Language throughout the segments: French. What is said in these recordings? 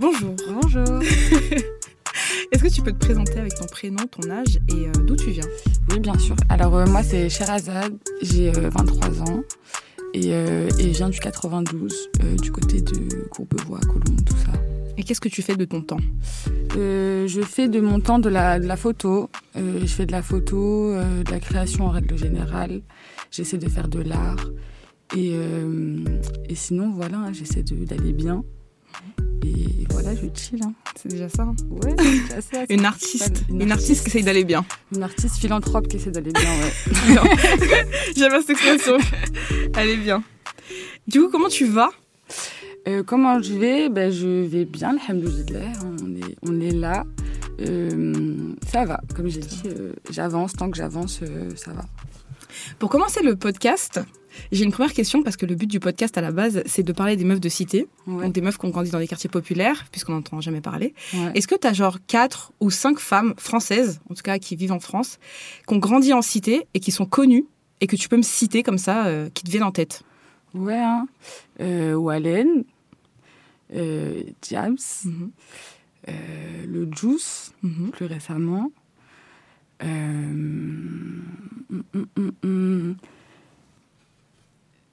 Bonjour. Bonjour. Est-ce que tu peux te présenter avec ton prénom, ton âge et euh, d'où tu viens? Oui, bien sûr. Alors, euh, moi, c'est Sherazade, j'ai 23 ans et, et, je viens du 92, du côté de Courbevoie, Colombes, tout ça. Et qu'est-ce que tu fais de ton temps? Je fais de mon temps de la, de la photo. je fais de la photo, de la création en règle générale. J'essaie de faire de l'art. Et, et sinon, voilà, j'essaie d'aller bien. Je chill. Hein. C'est déjà ça. Hein. Ouais, c'est ça. une artiste. Une, artiste, qui essaye d'aller bien. Une artiste philanthrope qui essaie d'aller bien, ouais. J'aime cette expression. Aller bien. Du coup, comment tu vas? Euh, Comment je vais? Ben, Je vais bien, alhamdoulilah. On est, on est là. Euh, ça va, comme j'ai dit, euh, j'avance. Tant que j'avance, ça va. Pour commencer le podcast, j'ai une première question parce que le but du podcast à la base, c'est de parler des meufs de cité, donc des meufs qui ont grandi dans des quartiers populaires, puisqu'on n'entend jamais parler. Est-ce que tu as genre quatre ou cinq femmes françaises, en tout cas qui vivent en France, qui ont grandi en cité et qui sont connues et que tu peux me citer comme ça, euh, qui te viennent en tête? Ouais, hein. euh, Wallen, euh, James, mhm. euh, le Juice, mhm. plus récemment. Hum, hum, hum,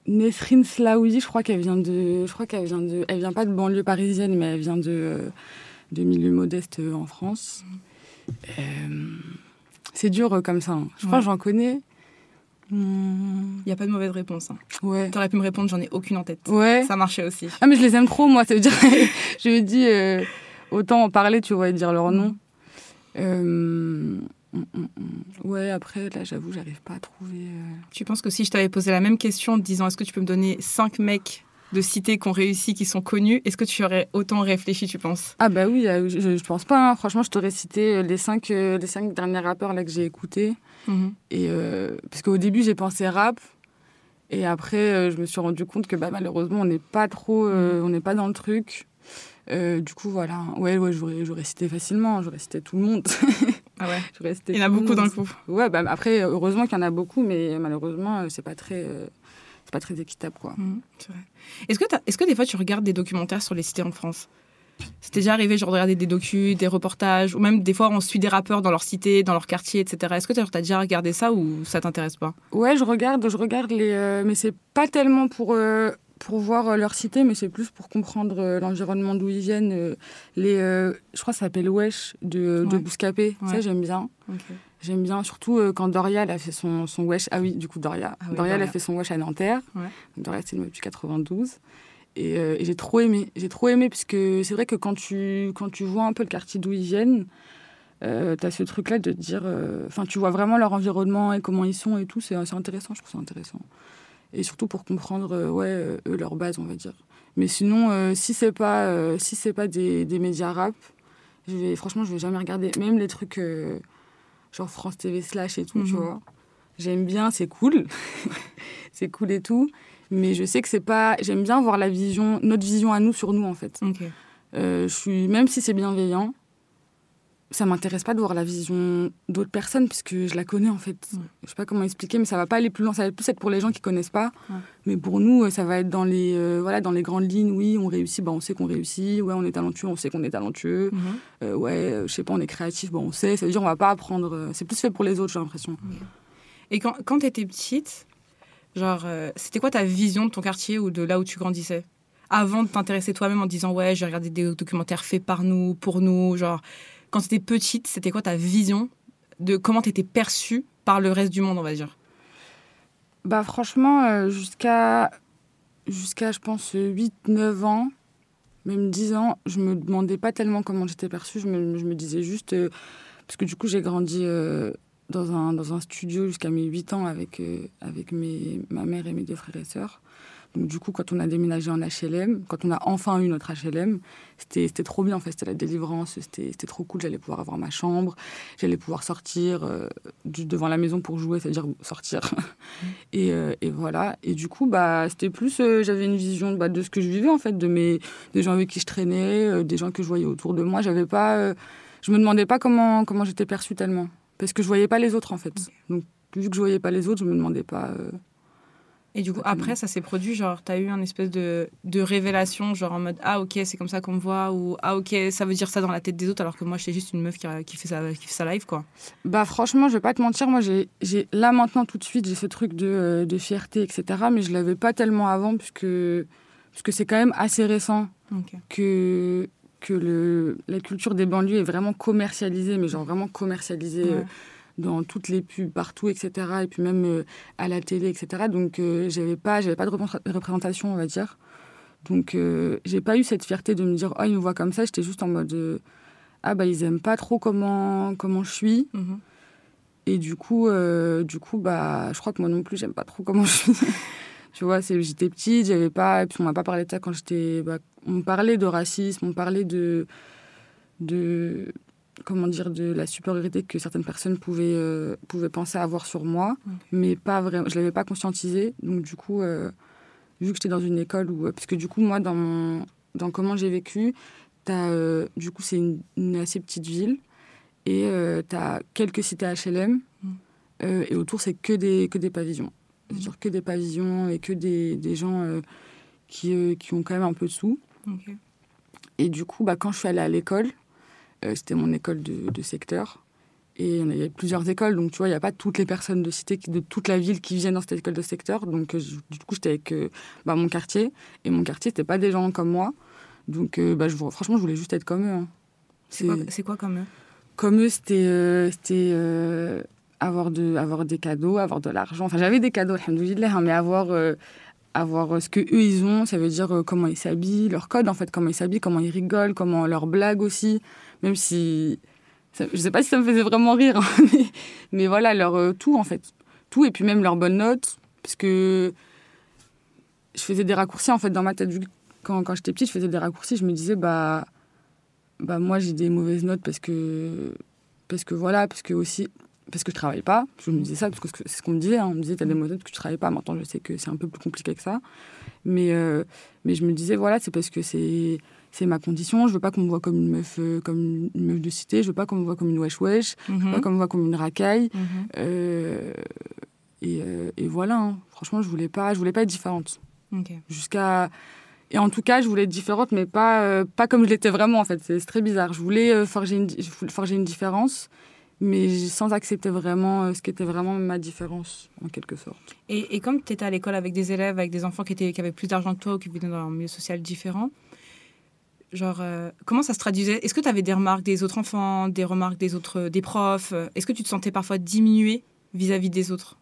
Nesrine Slaoui, je crois qu'elle vient de, je crois qu'elle vient de, elle vient pas de banlieue parisienne, mais elle vient de, euh, de milieu modeste euh, en France. Euh, c'est dur comme ça. Hein. Je crois que j'en connais. Il n'y a pas de mauvaise réponse. Hein. Ouais. T'aurais pu me répondre, j'en ai aucune en tête. Ouais. Ça marchait aussi. Ah mais je les aime trop, moi. Ça veut dire, je me dis, autant en parler, tu vois, et dire leur nom. Euh. Ouais, après, là, j'avoue, j'arrive pas à trouver. Euh. Tu penses que si je t'avais posé la même question en te disant est-ce que tu peux me donner cinq mecs de cité qui ont réussi, qui sont connus, est-ce que tu aurais autant réfléchi, tu penses? Ah, bah oui, euh, je, je pense pas. Hein. Franchement, je t'aurais cité euh, les cinq, les cinq derniers rappeurs là, que j'ai écoutés. Mm-hmm. Et, parce qu'au début, j'ai pensé rap. Et après, je me suis rendu compte que bah, malheureusement, on n'est pas trop. on n'est pas dans le truc. du coup, voilà. Ouais, ouais, j'aurais cité facilement. J'aurais cité tout le monde. Ah ouais. Il y en a beaucoup d'un coup. Ouais, bah, après, heureusement qu'il y en a beaucoup, mais malheureusement, euh, c'est pas très. Euh, c'est pas très équitable, quoi. Mmh, est-ce que, est que des fois tu regardes des documentaires sur les cités en France? C'était déjà arrivé genre de regarder des docus, des reportages, ou même des fois on suit des rappeurs dans leur cité, dans leur quartier, etc. Est-ce que tu as déjà regardé ça ou ça t'intéresse pas? Ouais, je regarde, je regarde les, euh, mais c'est pas tellement pour pour voir euh, leur cité, mais c'est plus pour comprendre euh, l'environnement d'où ils viennent. Euh, les, je crois que ça s'appelle Wesh de, de Bouscapé. Ça, j'aime bien. J'aime bien, surtout quand Doria a fait son, son Wesh. Ah oui, du coup, Doria. Ah Doria, a fait son Wesh à Nanterre. Doria, c'est depuis 92. Et, j'ai trop aimé. J'ai trop aimé, puisque c'est vrai que quand tu, quand tu vois un peu le quartier d'où ils viennent, euh, tu as ce truc-là de dire. Enfin, tu vois vraiment leur environnement et comment ils sont et tout. C'est intéressant, je trouve ça intéressant et surtout pour comprendre euh, ouais, euh, eux, leur base, on va dire. Mais sinon, euh, si c'est pas, si c'est pas des, des, médias rap, je vais, franchement, je vais jamais regarder. Même les trucs genre France TV slash et tout, tu mhm. vois. J'aime bien, c'est cool. c'est cool et tout. Mais je sais que c'est pas. J'aime bien voir la vision, notre vision à nous sur nous, en fait. je suis, même si c'est bienveillant, ça m'intéresse pas de voir la vision d'autres personnes puisque je la connais en fait. Je Je sais pas comment expliquer, mais ça va pas aller plus loin. Ça va plus être pour les gens qui connaissent pas. Mais pour nous, euh, ça va être dans les euh, voilà dans les grandes lignes. Oui, on réussit, bah on sait qu'on réussit. Ouais, on est talentueux, on sait qu'on est talentueux. Mhm. Euh, ouais, je sais pas, on est créatif, bon on sait. Ça veut dire on va pas apprendre. C'est plus fait pour les autres, j'ai l'impression. Et quand quand étais petite, genre c'était quoi ta vision de ton quartier ou de là où tu grandissais? Avant de t'intéresser toi-même en disant ouais, j'ai regardé des documentaires faits par nous, pour nous, genre quand tu étais petite, c'était quoi ta vision de comment tu étais perçue par le reste du monde, on va dire? Bah franchement, euh, jusqu'à, jusqu'à je pense, 8-9 ans, même 10 ans, je me demandais pas tellement comment j'étais perçue. Je me, je me disais juste... Euh, parce que du coup, j'ai grandi euh, dans, un, studio jusqu'à mes 8 ans avec, ma mère et mes deux frères et sœurs. Donc, du coup, quand on a déménagé en HLM, quand on a enfin eu notre HLM, c'était trop bien. En fait, c'était la délivrance, c'était trop cool. J'allais pouvoir avoir ma chambre, j'allais pouvoir sortir euh, du, devant la maison pour jouer, c'est-à-dire sortir. et, euh, et, voilà. Et du coup, bah, c'était plus, euh, j'avais une vision bah, de ce que je vivais, en fait, de mes, des gens avec qui je traînais, des gens que je voyais autour de moi. J'avais pas, je me demandais pas comment, comment j'étais perçue tellement. Parce que je voyais pas les autres, en fait. Donc, vu que je voyais pas les autres, je me demandais pas Et du coup, après, ça s'est produit, genre, t'as eu un espèce de, de révélation, genre en mode Ah, ok, c'est comme ça qu'on me voit, ou Ah, ok, ça veut dire ça dans la tête des autres, alors que moi, j'étais juste une meuf qui, qui, fait ça, qui fait ça live, quoi. Bah, franchement, je vais pas te mentir, moi, j'ai là maintenant, tout de suite, j'ai ce truc de, euh, de, fierté, etc., mais je l'avais pas tellement avant, puisque, puisque c'est quand même assez récent que, que le, la culture des banlieues est vraiment commercialisée, mais genre vraiment commercialisée. Euh, dans toutes les pubs partout, etc. Et puis même euh, à la télé, etc. Donc euh, j'avais pas, j'avais pas de représentation, on va dire. Donc euh, j'ai pas eu cette fierté de me dire oh ils me voient comme ça. J'étais juste en mode ah bah ils aiment pas trop comment comment je suis. Mhm. Et du coup du coup bah je crois que moi non plus j'aime pas trop comment je suis. tu vois, j'étais petite, j'avais pas, et puis on m'a pas parlé de ça quand j'étais, bah, on parlait de racisme, on parlait de de comment dire, de la supériorité que certaines personnes pouvaient, euh, pouvaient penser avoir sur moi, mais pas vraiment, je ne l'avais pas conscientisé. Donc, du coup, euh, vu que j'étais dans une école où. Euh, parce que, du coup, moi, dans, mon, dans comment j'ai vécu, as, du coup, c'est une, assez petite ville et tu as quelques cités HLM mm. et autour, c'est que des, que des pavillons. Mm. C'est-à-dire que des pavillons et que des, des gens qui, qui ont quand même un peu de sous. Et du coup, bah, quand je suis allée à l'école, euh, c'était mon école de, secteur. Et il y a plusieurs écoles, donc tu vois, il n'y a pas toutes les personnes de cité, de toute la ville qui viennent dans cette école de secteur. Donc euh, du coup, j'étais avec euh, bah, mon quartier. Et mon quartier, c'était pas des gens comme moi. Donc bah, je, franchement, je voulais juste être comme eux. Hein. C'est quoi, comme eux? Comme eux, c'était avoir, de, avoir des cadeaux, avoir de l'argent. Enfin, j'avais des cadeaux, alhamdoulilah, hein, mais avoir avoir ce que eux ils ont, ça veut dire comment ils s'habillent, leur code en fait, comment ils s'habillent, comment ils rigolent, comment leurs blagues aussi même si. je sais pas si ça me faisait vraiment rire, hein, mais, voilà, leur euh, tout en fait. Tout, et puis même leurs bonnes notes, parce que je faisais des raccourcis en fait dans ma tête. Quand, quand j'étais petite, je faisais des raccourcis, je me disais, bah, bah moi j'ai des mauvaises notes parce que. Parce que voilà, parce que aussi. Parce que je travaille pas. Je me disais ça, parce que c'est ce qu'on me disait. Hein. On me disait, t'as des mauvaises notes parce que tu travailles pas. Maintenant, je sais que c'est un peu plus compliqué que ça. Mais, euh, mais je me disais, voilà, c'est parce que c'est c'est ma condition. Je veux pas qu'on me voit comme une meuf, euh, comme une meuf de cité. Je veux pas qu'on me voit comme une wesh wesh. Je veux pas mhm. qu'on me voit comme une racaille. Mhm. Euh, euh, et, voilà. Hein. Franchement, je voulais pas, je voulais pas être différente. Jusqu'à et en tout cas, je voulais être différente, mais pas pas comme je l'étais vraiment en fait. C'est très bizarre. Je voulais forger une, forger une différence, mais sans accepter vraiment ce qui était vraiment ma différence en quelque sorte. Et, et comme tu étais à l'école avec des élèves, avec des enfants qui étaient qui avaient plus d'argent que toi ou qui venaient dans un milieu social différent Genre, euh, comment ça se traduisait? Est-ce que tu avais des remarques des autres enfants, des remarques des autres, des profs? Est-ce que tu te sentais parfois diminué vis-à-vis des autres?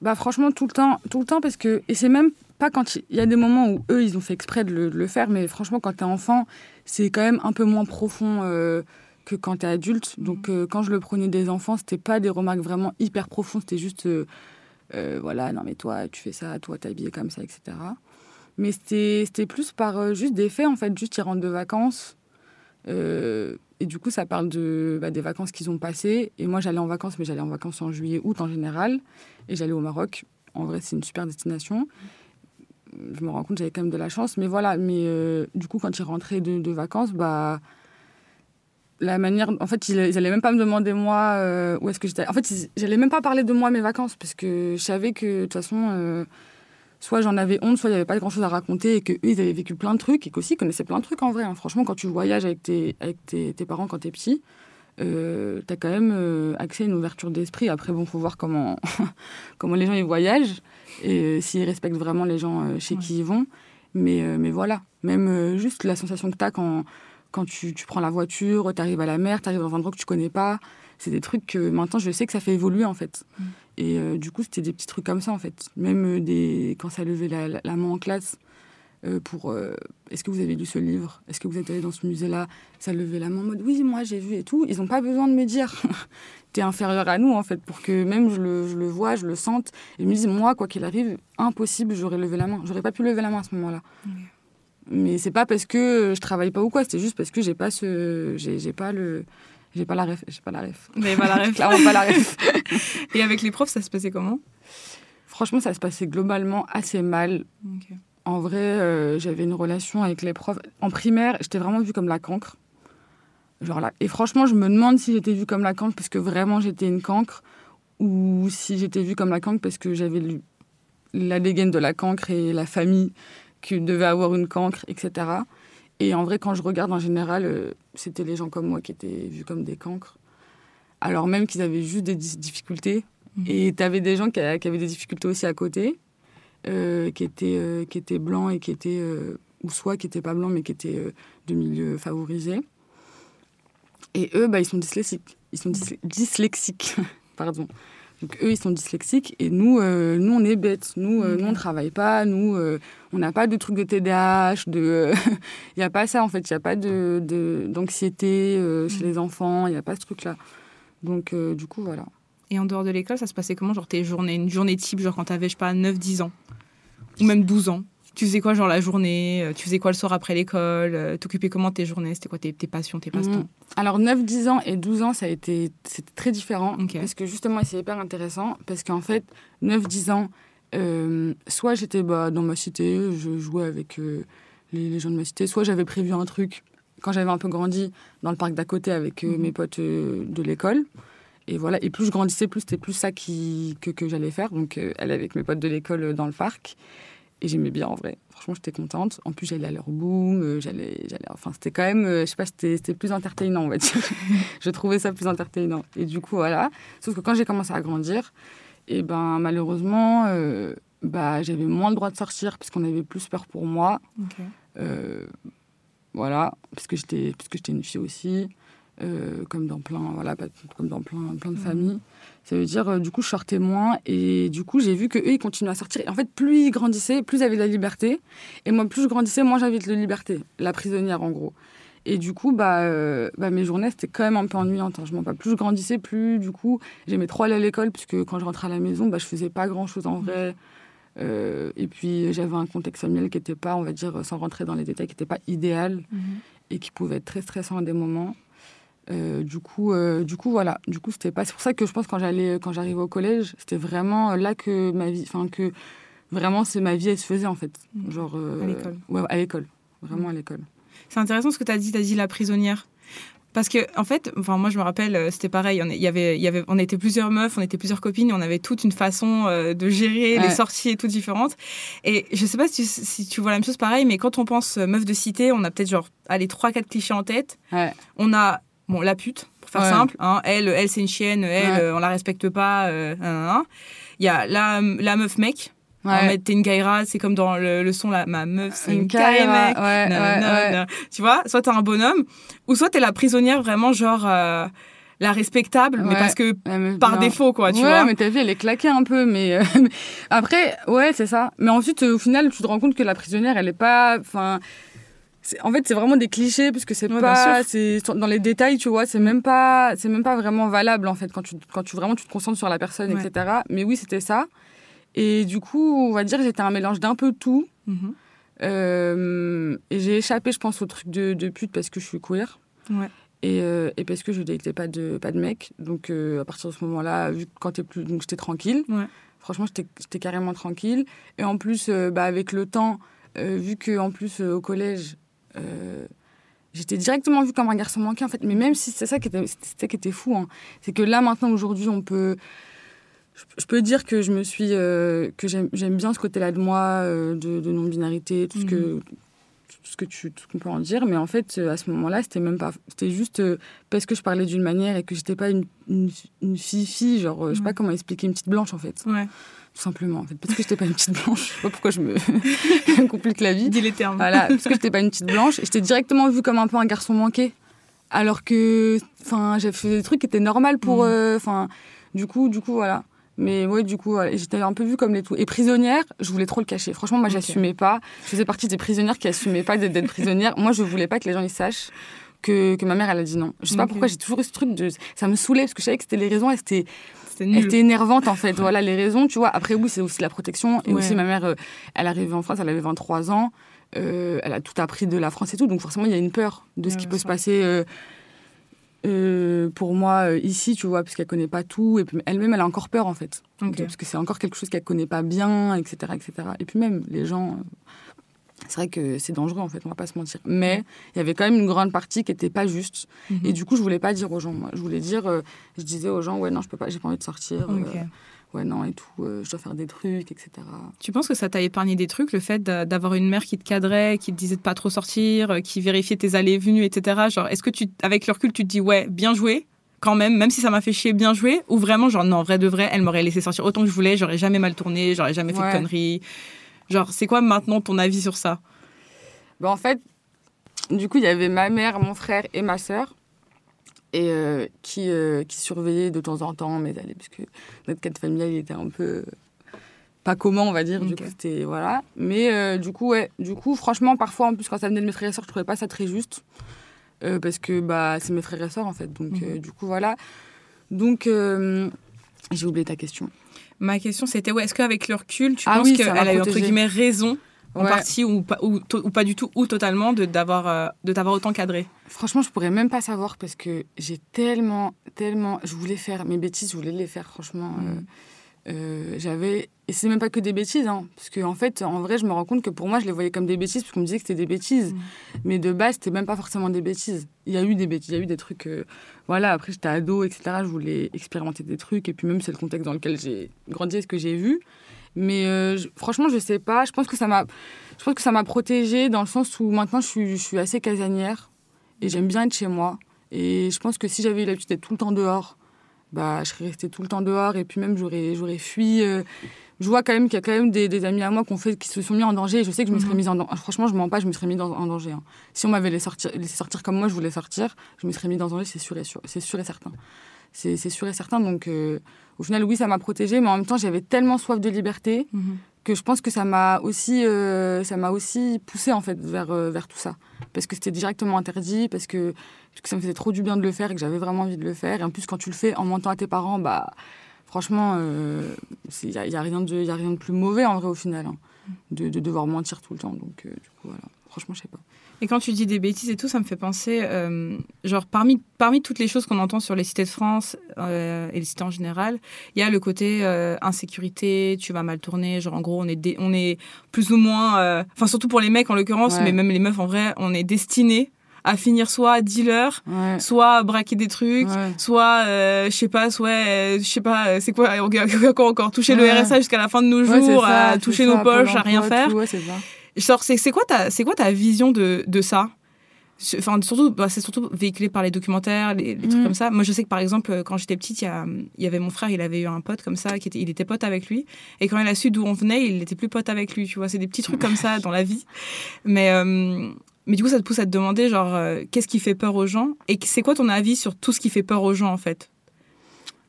Bah franchement, tout le temps, tout le temps, parce que et c'est même pas quand il y a des moments où eux ils ont fait exprès de le, faire, mais franchement quand t'es enfant, c'est quand même un peu moins profond. Euh, que quand t'es adulte. Mmh. Donc, euh, quand je le prenais des enfants, c'était pas des remarques vraiment hyper profondes. C'était juste, voilà, non, mais toi, tu fais ça, toi, t'es habillé comme ça, etc. Mais c'était plus par euh, juste des faits, en fait. Juste, ils rentrent de vacances. Euh, et du coup, ça parle de, bah, des vacances qu'ils ont passées. Et moi, j'allais en vacances, mais j'allais en vacances en juillet, août en général. Et j'allais au Maroc. En vrai, c'est une super destination. Je me rends compte, j'avais quand même de la chance. Mais voilà, mais euh, du coup, quand ils rentraient de, vacances, bah, la manière. En fait, ils, n'allaient même pas me demander, moi, où est-ce que j'étais. En fait, j'allais même pas parler de moi, mes vacances, parce que je savais que, de toute façon soit j'en avais honte, soit il n'y avait pas grand chose à raconter et qu'eux, ils avaient vécu plein de trucs et qu'aussi ils connaissaient plein de trucs en vrai. Hein. Franchement, quand tu voyages avec tes, avec tes, parents quand tu es petit, euh, tu as quand même euh, accès à une ouverture d'esprit. Après, bon, faut voir comment, comment les gens ils voyagent et euh, s'ils respectent vraiment les gens euh, chez qui ils vont. Mais, mais voilà, même juste la sensation que tu as quand, quand tu, tu prends la voiture, tu arrives à la mer, tu arrives dans un endroit que tu connais pas. C'est des trucs que maintenant je sais que ça fait évoluer en fait. Mm. Et euh, du coup, c'était des petits trucs comme ça, en fait. Même euh, des... quand ça levait la, la, main en classe euh, pour est-ce que vous avez lu ce livre? Est-ce que vous êtes allé dans ce musée-là? Ça levait la main en mode oui, moi j'ai vu et tout. Ils n'ont pas besoin de me dire t'es inférieur à nous, en fait, pour que même je le, je le vois, je le sente. Et ils me disent moi, quoi qu'il arrive, impossible, j'aurais levé la main. J'aurais pas pu lever la main à ce moment-là. Mais c'est pas parce que je travaille pas ou quoi, c'est juste parce que j'ai pas ce. J'ai pas le j'ai pas la ref. J'ai pas la ref. Mais pas la ref. Clairement pas la ref. Et avec les profs, ça se passait comment? Franchement, ça se passait globalement assez mal. En vrai, euh, j'avais une relation avec les profs. En primaire, j'étais vraiment vue comme la cancre. Genre là. Et franchement, je me demande si j'étais vue comme la cancre parce que vraiment j'étais une cancre ou si j'étais vue comme la cancre parce que j'avais lu la dégaine de la cancre et la famille qui devait avoir une cancre, etc. Et en vrai, quand je regarde en général, euh, c'était les gens comme moi qui étaient vus comme des cancres. Alors même qu'ils avaient juste des difficultés. Mhm. Et tu avais des gens qui, avaient des difficultés aussi à côté, euh, qui, étaient, euh, qui étaient blancs et qui étaient, ou soit qui n'étaient pas blancs, mais qui étaient de milieux favorisés. Et eux, bah, ils sont dyslexiques. Ils sont dyslexiques. Pardon. Donc eux, ils sont dyslexiques et nous, euh, nous on est bêtes. Nous, euh, nous on ne travaille pas. Nous, euh, on n'a pas de trucs de TDAH. De... Il n'y a pas ça en fait. Il n'y a pas d'anxiété de, d'anxiété chez les enfants. Il n'y a pas ce truc-là. Donc du coup, voilà. Et en dehors de l'école, ça se passait comment Genre tes journées, une journée type, genre quand tu avais, je sais pas, 9-10 ans? Ou même 12 ans? Tu faisais quoi, genre la journée euh, Tu faisais quoi le soir après l'école euh, T'occupais comment tes journées C'était quoi tes, passions, tes passe-temps mhm. Alors, 9, 10 ans et 12 ans, ça a été c'était très différent. Parce que justement, c'est hyper intéressant. Parce qu'en fait, 9, 10 ans, euh, soit j'étais bah, dans ma cité, je jouais avec les, gens de ma cité, soit j'avais prévu un truc quand j'avais un peu grandi dans le parc d'à côté avec mhm. mes potes de l'école. Et voilà, et plus je grandissais, plus c'était plus ça qui, que, que j'allais faire. Donc, aller avec mes potes de l'école dans le parc. Et j'aimais bien en vrai. Franchement, j'étais contente. En plus, j'allais à leur boom, euh, j'allais, j'allais. Enfin, c'était quand même, euh, je sais pas, c'était, plus entertainant, on va dire. je trouvais ça plus entertainant. Et du coup, voilà. Sauf que quand j'ai commencé à grandir, et eh ben malheureusement, euh, bah, j'avais moins le droit de sortir puisqu'on avait plus peur pour moi. voilà, parce que j'étais, parce que j'étais une fille aussi. Comme dans plein, voilà, comme dans plein, plein de familles. Ça veut dire, euh, du coup, je sortais moins. Et du coup, j'ai vu qu'eux, ils continuaient à sortir. Et en fait, plus ils grandissaient, plus ils avaient de la liberté. Et moi, plus je grandissais, moins j'avais de la liberté. La prisonnière, en gros. Et du coup, bah, euh, bah mes journées, c'était quand même un peu ennuyante. Hein. Je pas. Plus je grandissais, plus, du coup, j'aimais trop aller à l'école. Puisque quand je rentrais à la maison, bah, je faisais pas grand-chose en vrai. Euh, et puis, j'avais un contexte familial qui n'était pas, on va dire, sans rentrer dans les détails, qui n'était pas idéal. Mhm. Et qui pouvait être très stressant à des moments. Euh, du coup, euh, du coup, voilà. Du coup, c'était pas. C'est pour ça que je pense quand j'allais, quand j'arrivais au collège, c'était vraiment là que ma vie, enfin que vraiment c'est ma vie, elle se faisait en fait. Mmh. Genre. Euh, à l'école. Ouais, à l'école, vraiment à l'école. C'est intéressant ce que tu as dit. Tu as dit la prisonnière. Parce que, en fait, enfin, moi, je me rappelle, c'était pareil. On, y avait, y avait, on était plusieurs meufs, on était plusieurs copines, et on avait toute une façon de gérer les sorties et tout différentes. Et je sais pas si tu, si tu vois la même chose pareil, mais quand on pense meuf de cité, on a peut-être genre, allez, 3-4 clichés en tête. On a bon, la pute, pour faire simple. Hein, elle, elle c'est une chienne, elle, euh, on la respecte pas. Euh, Il y a la, la meuf mec. Ouais. T'es une gaïra, c'est comme dans le, son là, ma meuf, c'est une, gaïra, mec. Ouais, tu vois, soit t'es un bonhomme, ou soit t'es la prisonnière vraiment genre euh, la respectable, mais parce que par défaut, quoi, tu ouais, vois. mais ta vie, elle est claquée un peu, mais après, ouais, c'est ça. Mais ensuite, au final, tu te rends compte que la prisonnière, elle est pas, enfin, en fait c'est vraiment des clichés puisque c'est pas c'est dans les détails tu vois c'est même pas c'est même pas vraiment valable en fait quand tu quand tu vraiment tu te concentres sur la personne etc mais oui c'était ça. Et du coup on va dire j'étais un mélange d'un peu tout. Mm-hmm. euh, et j'ai échappé je pense au truc de, de pute parce que je suis queer. Et, euh, et, parce que je n'étais pas de pas de mec. Donc euh, à partir de ce moment là vu quand t'es plus donc j'étais tranquille. Franchement j'étais carrément tranquille. Et en plus bah, avec le temps vu que en plus au collège euh, j'étais directement vue comme un garçon manqué en fait mais même si c'est ça qui était c'était qui était fou hein. c'est que là maintenant aujourd'hui on peut je, peux dire que je me suis euh, que j'aime bien ce côté-là de moi euh, de, non binarité tout ce que mhm. tout ce que tu tout qu'on peut en dire mais en fait à ce moment-là c'était même pas c'était juste parce que je parlais d'une manière et que j'étais pas une, une, fille fille genre je sais pas comment expliquer une petite blanche en fait ouais tout simplement en fait. Parce que j'étais pas une petite blanche. Je sais pas pourquoi je me complique la vie. Dis les termes. Voilà parce que j'étais pas une petite blanche. Et j'étais directement vue comme un peu un garçon manqué. Alors que enfin j'avais fait des trucs qui étaient normaux pour mm. euh, enfin du coup du coup voilà. Mais ouais du coup j'étais un peu vue comme les tout. Et prisonnière je voulais trop le cacher. Franchement moi j'assumais pas. Je faisais partie des prisonnières qui assumaient pas d'être prisonnière moi je voulais pas que les gens ils sachent que, que ma mère elle a dit non. Je sais pas pourquoi j'ai toujours eu ce truc de ça me saoulait parce que je savais que c'était les raisons et c'était elle était énervante en fait. voilà les raisons, tu vois. Après, oui, c'est aussi la protection. Et aussi, ma mère, euh, elle arrivait en France, elle avait 23 ans. Euh, elle a tout appris de la France et tout. Donc, forcément, il y a une peur de ce qui peut se passer euh, pour moi ici, tu vois, parce qu'elle connaît pas tout. Et puis, elle-même, elle a encore peur en fait. Parce que c'est encore quelque chose qu'elle connaît pas bien, etc., etc. Et puis, même, les gens c'est vrai que c'est dangereux en fait, on va pas se mentir. Mais il y avait quand même une grande partie qui était pas juste. Mhm. Et du coup, je voulais pas dire aux gens. Moi. Je voulais dire, euh, je disais aux gens, ouais, non, je peux pas, j'ai pas envie de sortir. Euh, ouais, non, et tout, je dois faire des trucs, etc. Tu penses que ça t'a épargné des trucs, le fait d'avoir une mère qui te cadrait, qui te disait de pas trop sortir, qui vérifiait tes allées et venues, etc. Genre, est-ce que tu, avec le recul, tu te dis, ouais, bien joué, quand même, même si ça m'a fait chier, bien joué, ou vraiment, genre, non, vrai de vrai, elle m'aurait laissé sortir autant que je voulais, j'aurais jamais mal tourné, j'aurais jamais fait de conneries? Genre, c'est quoi maintenant ton avis sur ça? Bah, En fait, du coup, il y avait ma mère, mon frère et ma sœur et euh, qui, euh, qui surveillaient de temps en temps mes allées, puisque notre cadre familial il était un peu pas comment on va dire du coup c'était voilà. Mais euh, du coup ouais du coup franchement parfois en plus quand ça venait de mes frères et sœurs je trouvais pas ça très juste parce que bah c'est mes frères et sœurs en fait. Donc mhm. du coup voilà. Donc j'ai oublié ta question ma question c'était ouais est-ce qu'avec le recul tu ah penses qu'elle a eu entre guillemets raison en partie ou pas, ou, pas du tout, ou totalement, de, d'avoir, euh, de t'avoir autant cadré? Franchement, je pourrais même pas savoir parce que j'ai tellement, tellement. Je voulais faire mes bêtises, je voulais les faire, franchement. Mm. Euh, euh, j'avais. Et c'est même pas que des bêtises, hein, parce qu'en en fait, en vrai, je me rends compte que pour moi, je les voyais comme des bêtises, parce qu'on me disait que c'était des bêtises. Mm. Mais de base, c'était même pas forcément des bêtises. Il y a eu des bêtises, il y a eu des trucs. voilà, après, j'étais ado, etc. Je voulais expérimenter des trucs, et puis même, c'est le contexte dans lequel j'ai grandi et ce que j'ai vu. Mais euh, franchement, je sais pas. Je pense que ça m'a, je pense que ça m'a protégée dans le sens où maintenant je suis, je suis assez casanière et j'aime bien être chez moi. Et je pense que si j'avais eu l'habitude d'être tout le temps dehors, bah, je serais restée tout le temps dehors et puis même j'aurais, j'aurais fui. Euh. je vois quand même qu'il y a quand même des, des amis à moi qui, fait, qui se sont mis en danger et je sais que je me serais mhm. mise en danger. Franchement, je mens pas, je me serais mis en danger. Hein. Si on m'avait laissé sortir, laissé sortir comme moi, je voulais sortir, je me serais mis en danger, c'est sûr et, sûr, c'est sûr et certain. C'est, sûr et certain. Donc, euh, au final, oui, ça m'a protégée, mais en même temps, j'avais tellement soif de liberté mhm. que je pense que ça m'a aussi, euh, ça m'a aussi poussée en fait vers, euh, vers tout ça. Parce que c'était directement interdit, parce que, parce que, ça me faisait trop du bien de le faire et que j'avais vraiment envie de le faire. Et en plus, quand tu le fais en mentant à tes parents, bah, franchement, il n'y a, y a, rien de, a rien de plus mauvais en vrai au final, hein, de, de, devoir mentir tout le temps. Donc, du coup, voilà. Franchement, je sais pas. Et quand tu dis des bêtises et tout, ça me fait penser, euh, genre parmi, parmi toutes les choses qu'on entend sur les cités de France euh, et les cités en général, il y a le côté euh, insécurité, tu vas mal tourner, genre en gros on est, on est plus ou moins, enfin surtout pour les mecs en l'occurrence, mais même les meufs en vrai, on est destiné à finir soit dealer, soit braquer des trucs, soit je sais pas, soit je sais pas, c'est quoi, encore encore toucher le RSA jusqu'à la fin de nos jours, à toucher nos poches, à rien faire. C'est quoi ta c'est quoi ta vision de, de ça? Enfin, surtout, bah, c'est surtout véhiculé par les documentaires, les, trucs mm. comme ça. Moi, je sais que par exemple, quand j'étais petite, il y, y, avait mon frère, il avait eu un pote comme ça, qui était, il était pote avec lui. Et quand il a su d'où on venait, il n'était plus pote avec lui. Tu vois, c'est des petits trucs comme ça dans la vie. Mais, euh, mais du coup, ça te pousse à te demander, genre, euh, qu'est-ce qui fait peur aux gens? Et c'est quoi ton avis sur tout ce qui fait peur aux gens, en fait?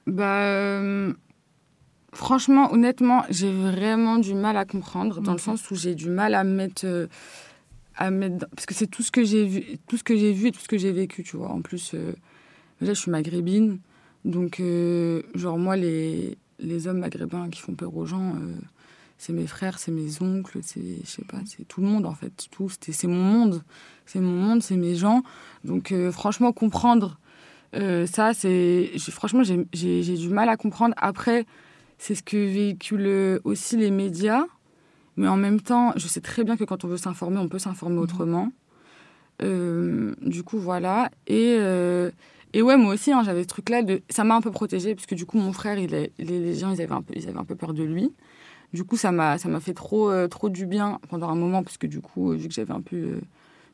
Bah. Euh, Franchement, honnêtement, j'ai vraiment du mal à comprendre, dans le sens où j'ai du mal à mettre, euh, à mettre, parce que c'est tout ce que j'ai vu, tout ce que j'ai vu et tout ce que j'ai vécu, tu vois. En plus, euh, là, je suis maghrébine, donc euh, genre moi, les, les hommes maghrébins qui font peur aux gens, c'est mes frères, c'est mes oncles, c'est, je sais pas, c'est tout le monde en fait, tout, c'est mon monde, c'est mon monde, c'est mes gens. Donc franchement, comprendre ça, c'est, franchement, j'ai du mal à comprendre. Après c'est ce que véhiculent aussi les médias. Mais en même temps, je sais très bien que quand on veut s'informer, on peut s'informer mhm. autrement. Euh, du coup, voilà. Et, euh, et ouais, moi aussi, hein, j'avais ce truc-là. De... Ça m'a un peu protégée, parce que du coup, mon frère, il est... les gens, ils avaient, un peu... ils avaient un peu peur de lui. Du coup, ça m'a fait trop, euh, trop du bien pendant un moment, parce que du coup, vu que j'avais un peu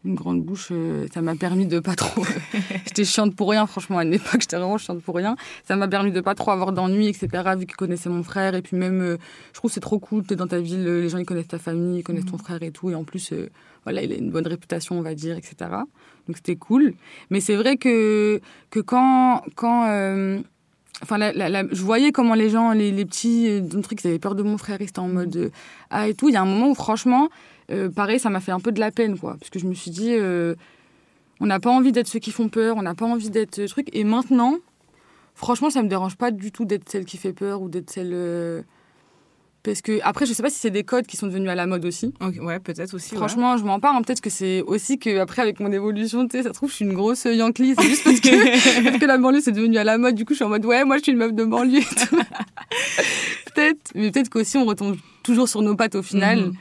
une grande bouche, euh, ça m'a permis de pas trop. j'étais chiante pour rien, franchement, à une époque, j'étais vraiment chiante pour rien. Ça m'a permis de pas trop avoir d'ennuis, etc., vu qu'ils connaissaient mon frère. Et puis même, euh, je trouve c'est trop cool, tu es dans ta ville, les gens ils connaissent ta famille, ils connaissent ton mhm. frère et tout. Et en plus, euh, voilà, il a une bonne réputation, on va dire, etc. Donc c'était cool. Mais c'est vrai que, que quand. quand Enfin, je voyais comment les gens, les, les petits, trucs, ils avaient peur de mon frère, ils étaient en mode ah et tout. Il y a un moment où, franchement, euh, pareil, ça m'a fait un peu de la peine, quoi. Parce que je me suis dit, euh, on n'a pas envie d'être ceux qui font peur, on n'a pas envie d'être ce truc. Et maintenant, franchement, ça me dérange pas du tout d'être celle qui fait peur ou d'être celle. Euh, parce que, après, je sais pas si c'est des codes qui sont devenus à la mode aussi. ouais, peut-être aussi. Franchement, je m'en parle. Peut-être que c'est aussi que, après, avec mon évolution, tu sais, ça se trouve, je suis une grosse Yankee. C'est juste parce que, parce que la banlieue, c'est devenu à la mode. Du coup, je suis en mode, ouais, moi, je suis une meuf de banlieue peut-être. Mais peut-être qu'aussi, on retombe toujours sur nos pattes au final. Mhm.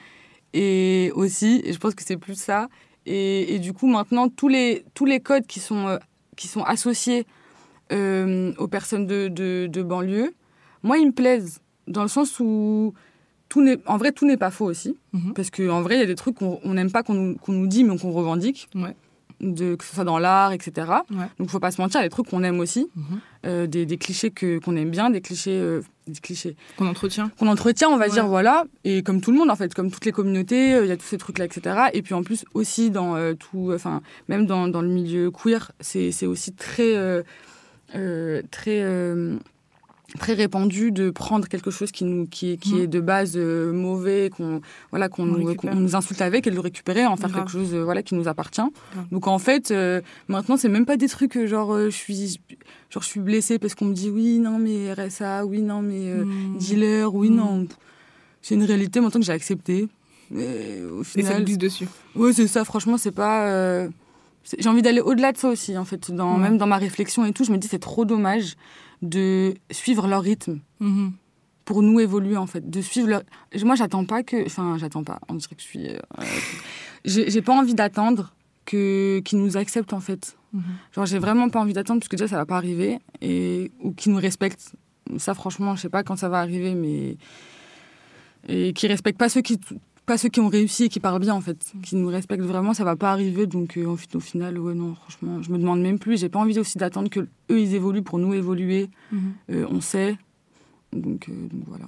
Et aussi, et je pense que c'est plus ça. Et, et, du coup, maintenant, tous les, tous les codes qui sont, euh, qui sont associés euh, aux personnes de, de, de, banlieue, moi, ils me plaisent. dans le sens où tout en vrai, tout n'est pas faux aussi. Mhm. Parce qu'en vrai, il y a des trucs qu'on n'aime pas qu'on nous, qu'on nous, dit, mais qu'on revendique. De, que ce soit dans l'art, etc. Donc, il faut pas se mentir, il y a des trucs qu'on aime aussi. Mhm. Euh, des, des, clichés que, qu'on aime bien, des clichés. Euh, des clichés. Qu'on entretient. Qu'on entretient, on va dire, voilà. Et comme tout le monde, en fait, comme toutes les communautés, euh, il y a tous ces trucs-là, etc. Et puis, en plus, aussi, dans tout. Enfin, même dans, dans, le milieu queer, c'est, c'est aussi très. très très répandu de prendre quelque chose qui nous qui, qui mm. est de base euh, mauvais qu'on voilà qu'on nous, nous, insulte avec et de le récupérer en faire quelque chose euh, voilà qui nous appartient. Donc en fait euh, maintenant c'est même pas des trucs genre je suis genre je suis blessée parce qu'on me dit oui non mais RSA oui non mais mm. dealer oui mm. non c'est une réalité maintenant que j'ai accepté. Mais au final et ça dessus. Ouais c'est ça franchement c'est pas j'ai envie d'aller au-delà de ça aussi en fait dans même dans ma réflexion et tout. Je me dis c'est trop dommage de suivre leur rythme. Mhm. Pour nous évoluer, en fait. De suivre leur... Moi, j'attends pas que. Enfin, j'attends pas. On dirait que je suis. Euh, j'ai pas envie d'attendre que qu'ils nous acceptent, en fait. Mhm. Genre, j'ai vraiment pas envie d'attendre, parce que déjà, ça va pas arriver. Et... Ou qu'ils nous respectent. Ça, franchement, je sais pas quand ça va arriver, mais. Et qui respectent pas ceux qui pas ceux qui ont réussi et qui parlent bien en fait, qui nous respectent vraiment, ça va pas arriver. Donc euh, au final, ouais non, franchement, je me demande même plus. J'ai pas envie aussi d'attendre que eux ils évoluent pour nous évoluer. Mhm. Euh, on sait. Donc, euh, donc, voilà.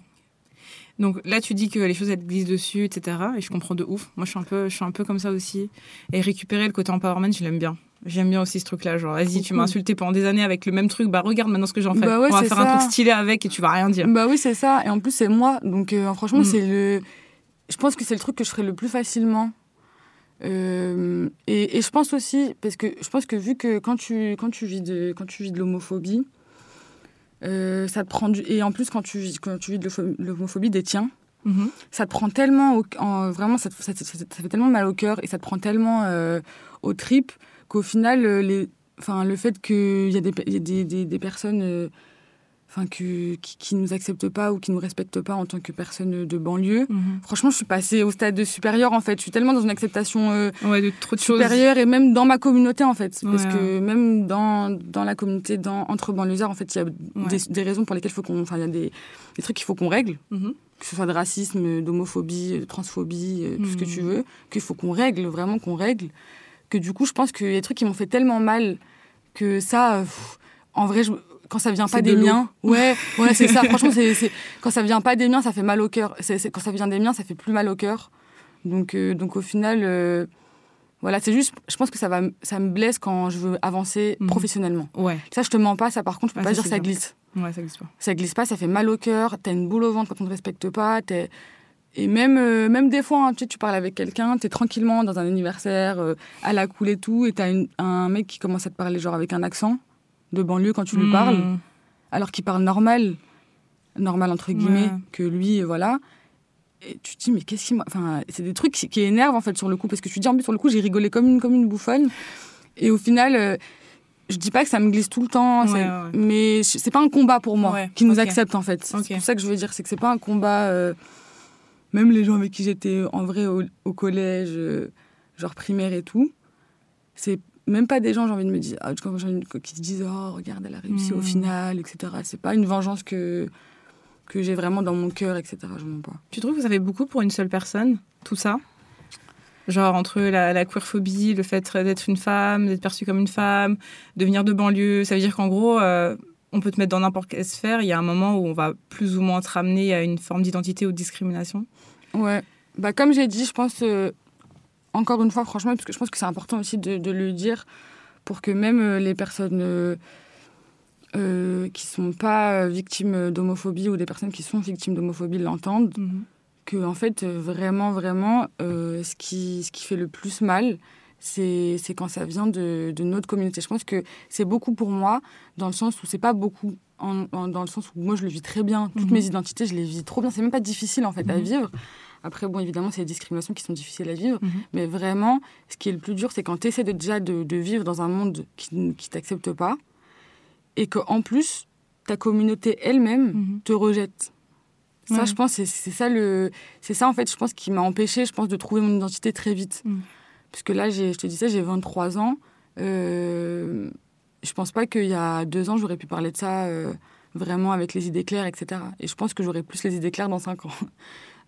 Donc là, tu dis que les choses elles glissent dessus, etc. Et je comprends de ouf. Moi, je suis un peu, je suis un peu comme ça aussi. Et récupérer le côté empowerment, je l'aime bien. J'aime bien aussi ce truc-là. Genre, vas-y, tu m'as insulté pendant des années avec le même truc. Bah, regarde maintenant ce que j'en fais. Bah On va faire un truc stylé avec et tu vas rien dire. Bah oui, c'est ça. Et en plus, c'est moi. Donc, franchement, mm. c'est le je pense que c'est le truc que je ferais le plus facilement. Euh, et, je pense aussi, parce que je pense que vu que quand tu, quand tu vis de, quand tu vis de l'homophobie, euh, ça te prend du, et en plus quand tu vis, quand tu vis de l'homophobie des tiens, mhm. ça te prend tellement, en, vraiment, ça, ça, fait tellement mal au cœur et ça te prend tellement euh, aux tripes qu'au final, les, enfin, le fait qu'il y a des, y a des, des, des personnes enfin que qui, qui, nous acceptent pas ou qui nous respectent pas en tant que personne de banlieue. Mhm. Franchement, je suis passée au stade supérieur en fait. Je suis tellement dans une acceptation euh, de trop de supérieure et même dans ma communauté en fait, parce que même dans, dans la communauté dans entre banlieusards en fait, il y a des, raisons pour lesquelles faut qu'on, enfin il y a des, des trucs qu'il faut qu'on règle. Mhm. Que ce soit de racisme, d'homophobie, de transphobie, euh, tout ce que tu mhm. veux, qu'il faut qu'on règle, vraiment qu'on règle. Que du coup, je pense qu'il y a des trucs qui m'ont fait tellement mal que ça, en vrai, je, quand ça vient pas des miens, ouais, ouais, c'est ça. Franchement, c'est quand ça vient pas des miens, ça fait mal au cœur. C'est quand ça vient des miens, ça fait plus mal au cœur. Donc, euh, donc au final, euh, voilà, c'est juste, je pense que ça va, ça me blesse quand je veux avancer mhm. professionnellement. Ouais. Ça, je te mens pas. Ça, par contre, je peux pas dire ça glisse. Ouais, ça glisse pas. Ça glisse pas, ça fait mal au cœur. T'as une boule au ventre quand on te respecte pas. Et même, euh, même des fois, hein, tu, sais, tu parles avec quelqu'un, tu es tranquillement dans un anniversaire, à la cool et tout, et t'as un mec qui commence à te parler genre avec un accent de banlieue quand tu lui parles, hmm. alors qu'il parle normal, normal entre guillemets, que lui, voilà. Et tu te dis, mais qu'est-ce qui Enfin, c'est des trucs qui, énervent en fait sur le coup, parce que tu te dis, en plus, sur le coup, j'ai rigolé comme une, comme une bouffonne. Et au final, euh, je dis pas que ça me glisse tout le temps, mais c'est pas un combat pour moi qui nous accepte en fait. C'est pour ça que je veux dire, c'est que c'est pas un combat. Euh, même les gens avec qui j'étais en vrai au, collège, euh, genre primaire et tout, c'est même pas des gens, j'ai envie de me dire, ah, qui se disent, oh, regarde, elle a réussi au hmm. final, etc. C'est pas une vengeance que, que j'ai vraiment dans mon cœur, etc. Je m'en pas. Tu trouves que ça fait beaucoup pour une seule personne, tout ça? Genre entre la, la queerphobie, le fait d'être une femme, d'être perçue comme une femme, de venir de banlieue, ça veut dire qu'en gros, euh, on peut te mettre dans n'importe quelle sphère, il y a un moment où on va plus ou moins te ramener à une forme d'identité ou de discrimination? Ouais. Bah, comme j'ai dit, je pense euh, encore une fois, franchement, parce que je pense que c'est important aussi de, le dire pour que même euh, les personnes euh, euh, qui ne sont pas victimes d'homophobie ou des personnes qui sont victimes d'homophobie l'entendent. Mhm. Que, en fait, vraiment, vraiment, ce, qui, ce qui fait le plus mal, c'est quand ça vient de, de, notre communauté. Je pense que c'est beaucoup pour moi, dans le sens où c'est pas beaucoup, dans le sens où moi je le vis très bien. Toutes mhm. mes identités, je les vis trop bien. C'est même pas difficile en fait à mhm. vivre. Après, bon, évidemment, c'est des discriminations qui sont difficiles à vivre. Mhm. Mais vraiment, ce qui est le plus dur, c'est quand tu essaies de, déjà de, vivre dans un monde qui ne t'accepte pas et qu'en plus, ta communauté elle-même mhm. te rejette. Ça, je pense, c'est ça le, c'est ça en fait, je pense qui m'a empêché, je pense, de trouver mon identité très vite. Mhm. Parce que là, je te disais, j'ai 23 ans. Euh, je pense pas qu'il y a deux ans, j'aurais pu parler de ça. Euh, vraiment avec les idées claires, etc. Et je pense que j'aurai plus les idées claires dans 5 ans.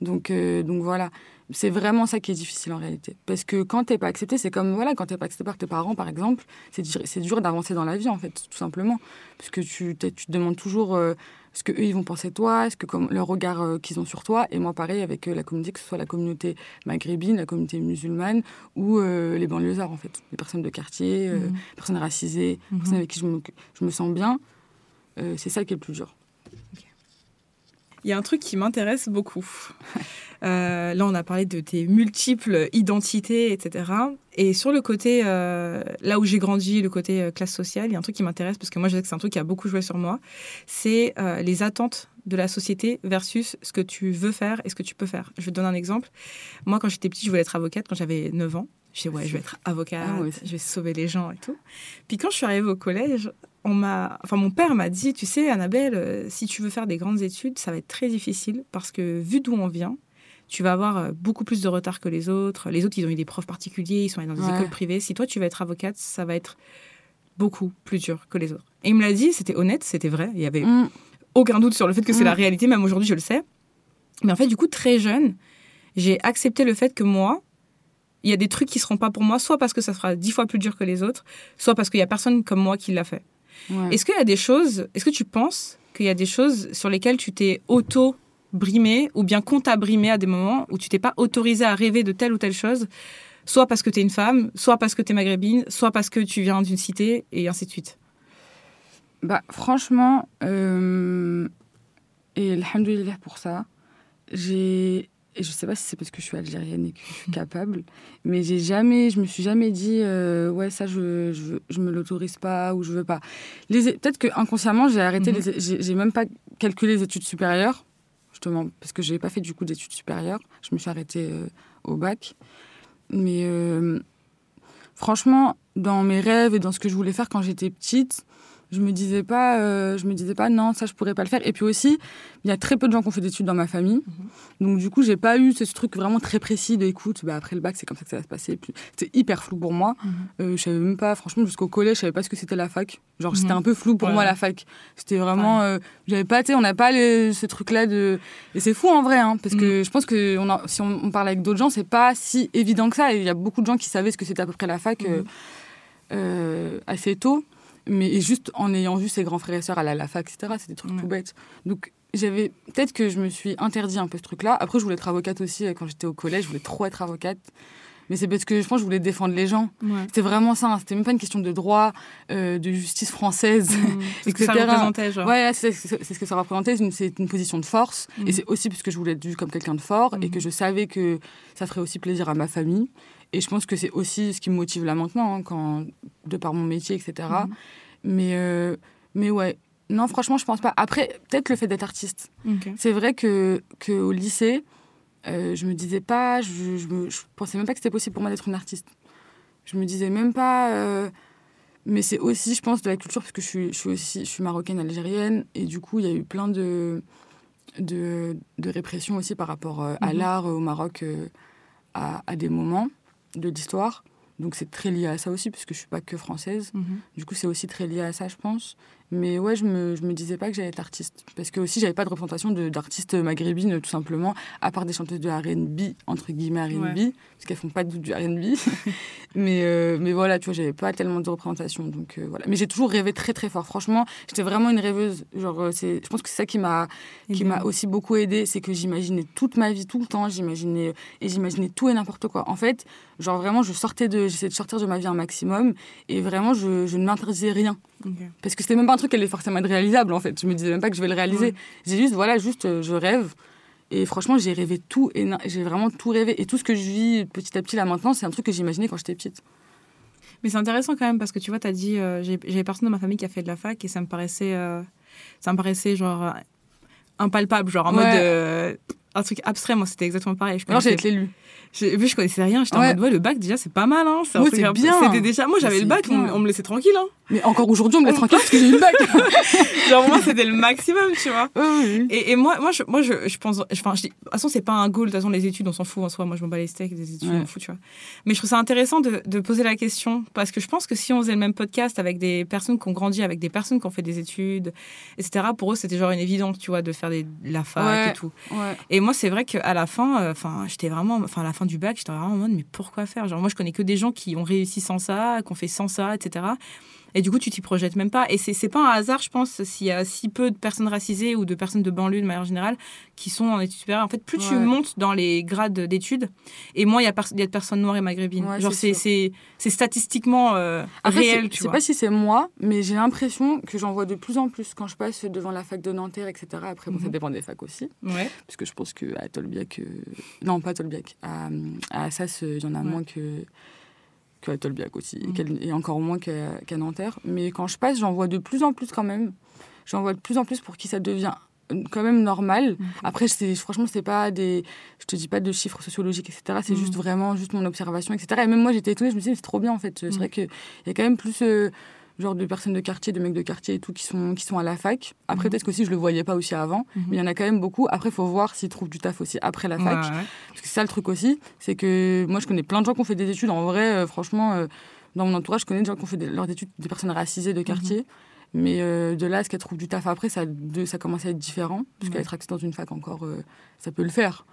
Donc, euh, donc voilà, c'est vraiment ça qui est difficile en réalité. Parce que quand t'es pas accepté, c'est comme voilà, quand t'es pas accepté par tes parents, par exemple, c'est dur d'avancer dans la vie en fait, tout simplement. Parce que tu, tu te demandes toujours euh, ce que eux ils vont penser de toi, ce que comme leur regard euh, qu'ils ont sur toi. Et moi pareil avec la communauté, que ce soit la communauté maghrébine, la communauté musulmane ou les banlieusards en fait, les personnes de quartier, les mmh. personnes racisées, les mmh. personnes avec qui je me, je me sens bien. c'est ça qui est le plus dur il y a un truc qui m'intéresse beaucoup. Euh, là, on a parlé de tes multiples identités, etc. Et sur le côté, euh, là où j'ai grandi, le côté euh, classe sociale, il y a un truc qui m'intéresse parce que moi, je sais que c'est un truc qui a beaucoup joué sur moi. C'est les attentes de la société versus ce que tu veux faire et ce que tu peux faire. Je vais te donner un exemple. Moi, quand j'étais petite, je voulais être avocate quand j'avais 9 ans. Je disais, ouais, je vais être avocate, ah je vais sauver les gens et tout. Puis quand je suis arrivée au collège, on m'a, enfin mon père m'a dit, tu sais, Annabelle, euh, si tu veux faire des grandes études, ça va être très difficile parce que vu d'où on vient, tu vas avoir euh, beaucoup plus de retard que les autres. Les autres, ils ont eu des profs particuliers, ils sont allés dans des écoles privées. Si toi, tu veux être avocate, ça va être beaucoup plus dur que les autres. Et il me l'a dit, c'était honnête, c'était vrai. Il y avait mm. aucun doute sur le fait que c'est la mm. réalité, même aujourd'hui, je le sais. Mais en fait, du coup, très jeune, j'ai accepté le fait que moi, il y a des trucs qui seront pas pour moi, soit parce que ça sera dix fois plus dur que les autres, soit parce qu'il y a personne comme moi qui l'a fait. Est-ce qu'il y a des choses, est-ce que tu penses qu'il y a des choses sur lesquelles tu t'es auto brimé ou bien qu'on t'a brimé à des moments où tu t'es pas autorisé à rêver de telle ou telle chose, soit parce que tu es une femme, soit parce que tu es maghrébine, soit parce que tu viens d'une cité et ainsi de suite? Bah franchement, euh, et alhamdoulilah pour ça, j'ai et je sais pas si c'est parce que je suis algérienne et que je suis capable, mais j'ai jamais, je me suis jamais dit, euh, ouais, ça, je, je, je me l'autorise pas ou je veux pas. Peut-être que inconsciemment, j'ai arrêté, mm-hmm. j'ai même pas calculé les études supérieures, justement, parce que j'ai pas fait du coup d'études supérieures. Je me suis arrêtée euh, au bac. Mais euh, franchement, dans mes rêves et dans ce que je voulais faire quand j'étais petite, je me disais pas euh, je me disais pas non ça je pourrais pas le faire. Et puis aussi il y a très peu de gens qui ont fait d'études dans ma famille. Mhm. donc du coup j'ai pas eu ce, truc vraiment très précis de écoute bah, après le bac c'est comme ça que ça va se passer. C'était hyper flou pour moi. Mhm. euh, je savais même pas franchement jusqu'au collège je savais pas ce que c'était la fac. Genre c'était mhm. un peu flou pour moi la fac. C'était vraiment euh, j'avais pas on n'a pas ce truc là de et c'est fou en vrai hein, parce que je pense que on si on, parle avec d'autres gens c'est pas si évident que ça. Il y a beaucoup de gens qui savaient ce que c'était à peu près la fac assez tôt mais juste en ayant vu ses grands frères et sœurs à la, fac, etc., c'est des trucs tout bêtes. Donc, j'avais peut-être que je me suis interdit un peu ce truc-là. Après, je voulais être avocate aussi euh, quand j'étais au collège. Je voulais trop être avocate. Mais c'est parce que je pense que je voulais défendre les gens. C'était vraiment ça. Hein. C'était même pas une question de droit, euh, de justice française, mmh. etc. Ce que ça représentait, genre. Ouais, c'est ce que ça représentait. C'est une position de force. Et mmh. c'est aussi parce que je voulais être vue comme quelqu'un de fort et que mmh. je savais que ça ferait aussi plaisir à ma famille. Et je pense que c'est aussi ce qui me motive là maintenant, hein, quand, de par mon métier, etc. Mhm. Mais, euh, mais ouais, non, franchement, je pense pas. Après, peut-être le fait d'être artiste. C'est vrai que, que au lycée, euh, je me disais pas, je, je, pensais même pas que c'était possible pour moi d'être une artiste. Je me disais même pas. Euh, mais c'est aussi, je pense, de la culture, parce que je suis, je suis aussi je suis marocaine algérienne, et du coup, il y a eu plein de, de, de répression aussi par rapport à mhm. l'art au Maroc à, à, des moments de l'histoire. Donc c'est très lié à ça aussi, puisque je suis pas que française. Mhm. Du coup, c'est aussi très lié à ça, je pense. Mais ouais, je me, je me disais pas que j'allais être artiste. Parce que aussi, j'avais pas de représentation d'artistes maghrébines, tout simplement, à part des chanteuses de RB, entre guillemets RB, parce qu'elles font pas du RB. mais, euh, mais voilà, tu vois, j'avais pas tellement de représentation. Donc euh, voilà. Mais j'ai toujours rêvé très très fort. Franchement, j'étais vraiment une rêveuse. Genre, euh, je pense que c'est ça qui m'a aussi beaucoup aidé c'est que j'imaginais toute ma vie, tout le temps. J'imaginais, et j'imaginais tout et n'importe quoi. En fait, genre vraiment, je sortais de, j'essayais de sortir de ma vie un maximum. Et vraiment, je, je ne m'interdisais rien. Parce que c'était même pas un truc qui allait forcément être réalisable en fait. Je me disais même pas que je vais le réaliser. J'ai juste, voilà, juste, euh, je rêve. Et franchement, j'ai rêvé tout, et j'ai vraiment tout rêvé. Et tout ce que je vis petit à petit là maintenant, c'est un truc que j'imaginais quand j'étais petite. Mais c'est intéressant quand même parce que tu vois, tu as dit, euh, j'ai personne dans ma famille qui a fait de la fac et ça me paraissait, euh, ça me paraissait genre impalpable, genre en mode un truc abstrait. Moi, c'était exactement pareil. Je non, j'ai été l'élu. Vu je connaissais rien, j'étais en mode, ouais, le bac, déjà, c'est pas mal. Hein. C'est bien. C'était déjà, moi, j'avais le bac, on, me laissait tranquille. Hein. Mais encore aujourd'hui, on me met tranquille parce que j'ai une bac. Genre, moi, c'était le maximum, tu vois. Et, et, moi, moi, je, moi je, je pense. Enfin, je dis, de toute façon, c'est pas un goal. De toute façon, les études, on s'en fout en soi. Moi, je m'en bats les steaks, des études, on m'en fout, tu vois. Mais je trouve ça intéressant de, de, poser la question parce que je pense que si on faisait le même podcast avec des personnes qui ont grandi, avec des personnes qui ont fait des études, etc., pour eux, c'était genre une évidence, tu vois, de faire des, la fac et tout. Et moi, c'est vrai qu'à la fin, euh, enfin, j'étais vraiment. Enfin, à la fin du bac, j'étais vraiment en mode, mais pourquoi faire? Genre, moi, je connais que des gens qui ont réussi sans ça, qui ont fait sans ça, etc. Et du coup, tu t'y projettes même pas. Et c'est pas un hasard, je pense, s'il y a si peu de personnes racisées ou de personnes de banlieue de manière générale qui sont en études supérieures. En fait, plus tu montes dans les grades d'études, et moins il y, a de personnes noires et maghrébines. Genre, c'est statistiquement euh, réel. Je sais pas si c'est moi, mais j'ai l'impression que j'en vois de plus en plus quand je passe devant la fac de Nanterre, etc. Après, bon, ça mhm. dépend des facs aussi. Ouais. Parce que je pense qu'à Tolbiac. Euh, non, pas Tolbiac. À, à Assas, il y en a moins que qu'à Tolbiac aussi, mm. et encore moins qu'à Nanterre. Mais quand je passe, j'en vois de plus en plus quand même. J'en vois de plus en plus pour qui ça devient quand même normal. Mm. Après, franchement, c'est pas des. Je te dis pas de chiffres sociologiques, etc. C'est mm. juste vraiment juste mon observation, etc. Et même moi, j'étais étonnée, je me suis dit, c'est trop bien en fait. C'est vrai qu'il y a quand même plus. Euh, genre de personnes de quartier, de mecs de quartier et tout qui sont, qui sont à la fac. Après, mhm. peut-être qu'aussi je le voyais pas aussi avant, mhm. mais il y en a quand même beaucoup. Après, il faut voir s'ils trouvent du taf aussi après la fac. Parce que c'est ça le truc aussi, c'est que moi je connais plein de gens qui ont fait des études. En vrai, euh, franchement, euh, dans mon entourage, je connais des gens qui ont fait leurs études, des personnes racisées de quartier. Mhm. Mais euh, de là, est-ce qu'elles trouvent du taf après, ça, de, ça commence à être différent. Parce qu'être accepté dans une fac encore, ça peut le faire.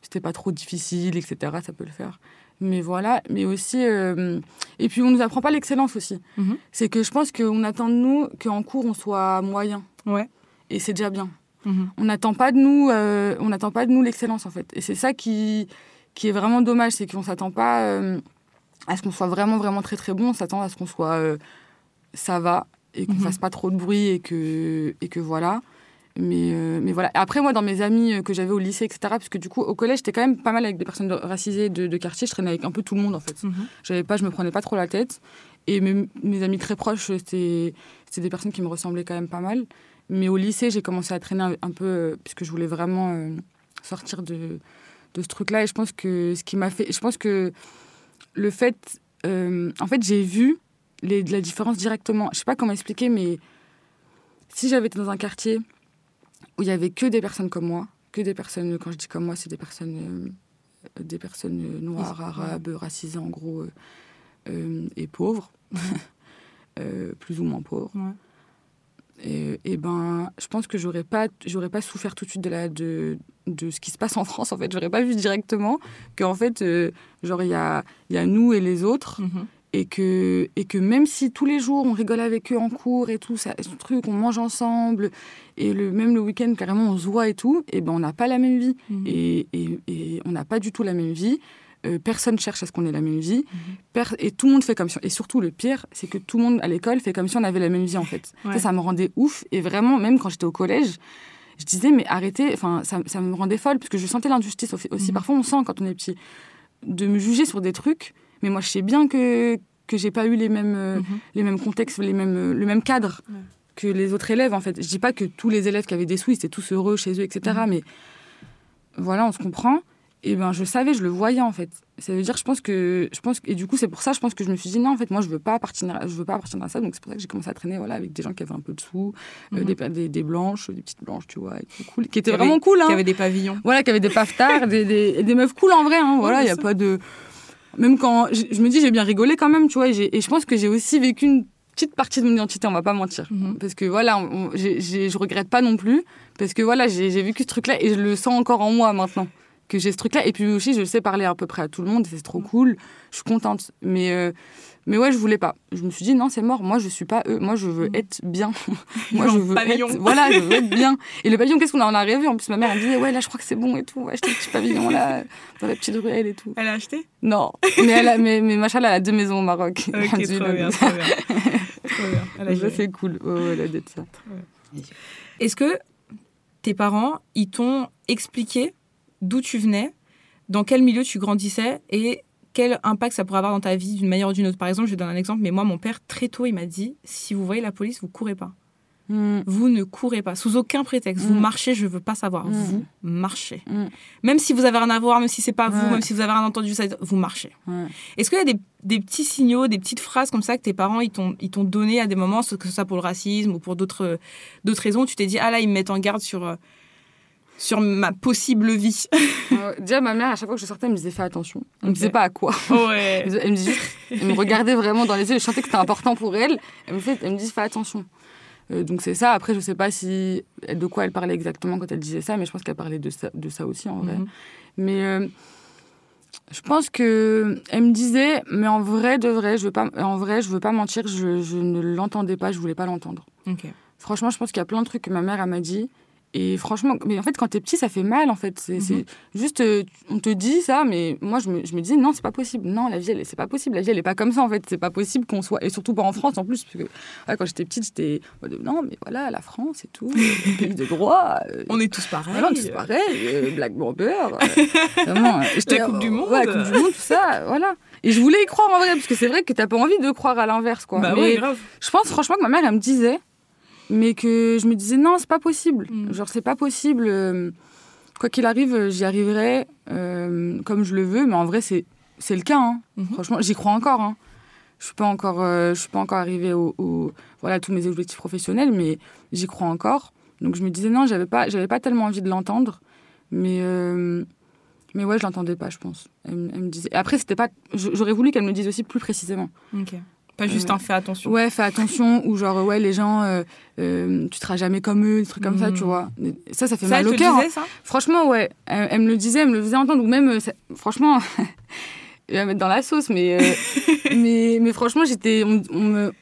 C'était pas trop difficile, etc. Ça peut le faire. Mais voilà, mais aussi. Euh, et puis, on nous apprend pas l'excellence aussi. Mhm. C'est que je pense qu'on attend de nous qu'en cours, on soit moyen. Ouais. Et c'est déjà bien. Mhm. On n'attend pas de nous, euh, on n'attend pas de nous l'excellence en fait. Et c'est ça qui, qui est vraiment dommage, c'est qu'on s'attend pas euh, à ce qu'on soit vraiment vraiment très très bon. On s'attend à ce qu'on soit ça va et qu'on mhm. fasse pas trop de bruit et que et que voilà. Mais, euh, mais voilà. Après, moi, dans mes amis euh, que j'avais au lycée, etc., parce que du coup, au collège, j'étais quand même pas mal avec des personnes racisées de, quartier. Je traînais avec un peu tout le monde, en fait. Mhm. J'avais pas, je me prenais pas trop la tête. Et mes, mes amis très proches, c'était des personnes qui me ressemblaient quand même pas mal. Mais au lycée, j'ai commencé à traîner un, peu, euh, puisque je voulais vraiment sortir de, de ce truc-là. Et je pense que ce qui m'a fait. Je pense que le fait. en fait, j'ai vu les, la différence directement. Je sais pas comment expliquer, mais si j'avais été dans un quartier où il y avait que des personnes comme moi, que des personnes, quand je dis comme moi, c'est des personnes, euh, des personnes noires, arabes, racisées en gros, euh, euh, et pauvres, plus ou moins pauvres. Et, et, ben, je pense que j'aurais pas, j'aurais pas souffert tout de suite de, la, de, de ce qui se passe en France. En fait, j'aurais pas vu directement qu'en fait, genre il y a, y a nous et les autres. Mm-hmm et que, et que même si tous les jours on rigole avec eux en cours et tout, ça, ce truc, on mange ensemble, et le, même le week-end carrément on se voit et tout, et ben on n'a pas la même vie. Mhm. Et, et, et, on n'a pas du tout la même vie. Euh, personne cherche à ce qu'on ait la même vie. Mhm. et tout le monde fait comme si. Et surtout, le pire, c'est que tout le monde à l'école fait comme si on avait la même vie en fait. Ça, ça me rendait ouf. Et vraiment, même quand j'étais au collège, je disais, mais arrêtez, enfin, ça, ça, me rendait folle, parce que je sentais l'injustice aussi. Mhm. Parfois, on sent quand on est petit, de me juger sur des trucs mais moi, je sais bien que que j'ai pas eu les mêmes euh, mhm. les mêmes contextes, les mêmes euh, le même cadre que les autres élèves en fait. Je dis pas que tous les élèves qui avaient des sous, ils étaient tous heureux chez eux, etc. Mhm. Mais voilà, on se comprend. Et ben je savais, je le voyais en fait. Ça veut dire, je pense que je pense et du coup c'est pour ça, je pense que je me suis dit non en fait moi je veux pas appartenir, je veux pas appartenir à ça. Donc c'est pour ça que j'ai commencé à traîner voilà avec des gens qui avaient un peu de sous, euh, mhm. des, des, des, blanches, des petites blanches, tu vois, et cool, qui étaient vraiment cool. Hein. Qui avaient des pavillons. Voilà, qui avaient des paftards, des, des, des meufs cool en vrai. Hein, voilà, il y a pas de même quand je, me dis j'ai bien rigolé quand même, tu vois, et, je pense que j'ai aussi vécu une petite partie de mon identité, on va pas mentir. Mhm. Parce que voilà, je regrette pas non plus, parce que voilà, j'ai vécu ce truc-là et je le sens encore en moi maintenant, que j'ai ce truc-là. Et puis aussi, je sais parler à peu près à tout le monde, c'est trop mhm. cool, je suis contente. Mais euh, mais ouais, je voulais pas. Je me suis dit non, c'est mort. Moi, je suis pas eux. Moi, je veux mm. être bien. Moi, je veux pavillon. être. Voilà, je veux être bien. Et le pavillon, qu'est-ce qu'on en a rêvé? En plus, ma mère elle disait ouais, là, je crois que c'est bon et tout. Acheter le petit pavillon là dans la petite ruelle et tout. Elle a acheté? Non, mais elle a, mais, mais machin, elle a deux maisons au Maroc. Ok, trop bien, trop bien. trop bien. c'est cool. Oh, elle a dit ça. Est-ce que tes parents, ils t'ont expliqué d'où tu venais, dans quel milieu tu grandissais et quel impact ça pourrait avoir dans ta vie d'une manière ou d'une autre. Par exemple, je vais donner un exemple, mais moi, mon père, très tôt, il m'a dit si vous voyez la police, vous courez pas. Mm. Vous ne courez pas, sous aucun prétexte. Vous mm. marchez, je veux pas savoir. Mm. Vous marchez. Même si vous avez rien à voir, même si c'est pas vous, même si vous avez rien entendu, vous marchez. Est-ce qu'il y a des, des, petits signaux, des petites phrases comme ça que tes parents ils t'ont donné à des moments, que ce soit pour le racisme ou pour d'autres raisons, tu t'es dit, ah là, ils me mettent en garde sur euh, sur ma possible vie. déjà, ma mère, à chaque fois que je sortais, elle me disait fais attention. Elle me disait pas à quoi. elle me disait elle me regardait vraiment dans les yeux. Je sentais que c'était important pour elle. Elle me, fait, elle me disait fais attention. Euh, donc c'est ça. Après, je sais pas si de quoi elle parlait exactement quand elle disait ça, mais je pense qu'elle parlait de ça, de ça aussi en vrai. Mhm. Mais euh, je pense que elle me disait, mais en vrai, de vrai, je veux pas, en vrai, je veux pas mentir, je, je ne l'entendais pas, je voulais pas l'entendre. Franchement, je pense qu'il y a plein de trucs que ma mère m'a dit et franchement, mais en fait, quand t'es petit, ça fait mal, en fait. C'est mhm. juste, euh, on te dit ça, mais moi, je me, je me disais, non, c'est pas possible. Non, la vie, c'est pas possible. La vie, elle est pas comme ça, en fait. C'est pas possible qu'on soit. Et surtout pas en France, en plus. Parce que quand j'étais petite, j'étais. Non, mais voilà, la France et tout, pays de droit. Euh, on est tous pareils. on est tous pareils. Euh, Black Bomber. vraiment. la Coupe du Monde. Ouais, la Coupe du Monde, tout ça. Voilà. Et je voulais y croire en vrai, parce que c'est vrai que t'as pas envie de croire à l'inverse, quoi. Bah mais grave. Je pense, franchement, que ma mère, elle me disait mais que je me disais non, c'est pas possible. Mm. Genre, c'est pas possible. Euh, quoi qu'il arrive, j'y arriverai euh, comme je le veux, mais en vrai, c'est, c'est le cas. Hein. Mm-hmm. Franchement, j'y crois encore. Hein. Je suis pas encore, euh, je suis pas encore arrivée au, voilà tous mes objectifs professionnels, mais j'y crois encore. Donc je me disais non, j'avais pas, j'avais pas tellement envie de l'entendre, mais mais ouais, je l'entendais pas, je pense. Elle, me disait. après, c'était pas. J'aurais voulu qu'elle me dise aussi plus précisément. Ok. Pas juste un fais attention. Ouais, fais attention, ou genre, ouais, les gens, euh, euh, tu seras jamais comme eux, des trucs comme ça, tu hmm. vois. Ça, ça fait mal au cœur. Hein. ça Franchement, ouais. Elle, me le disait, elle me le faisait entendre, ou même, euh, franchement, elle va mettre dans la sauce, mais, mais, mais franchement, j'étais. On, me...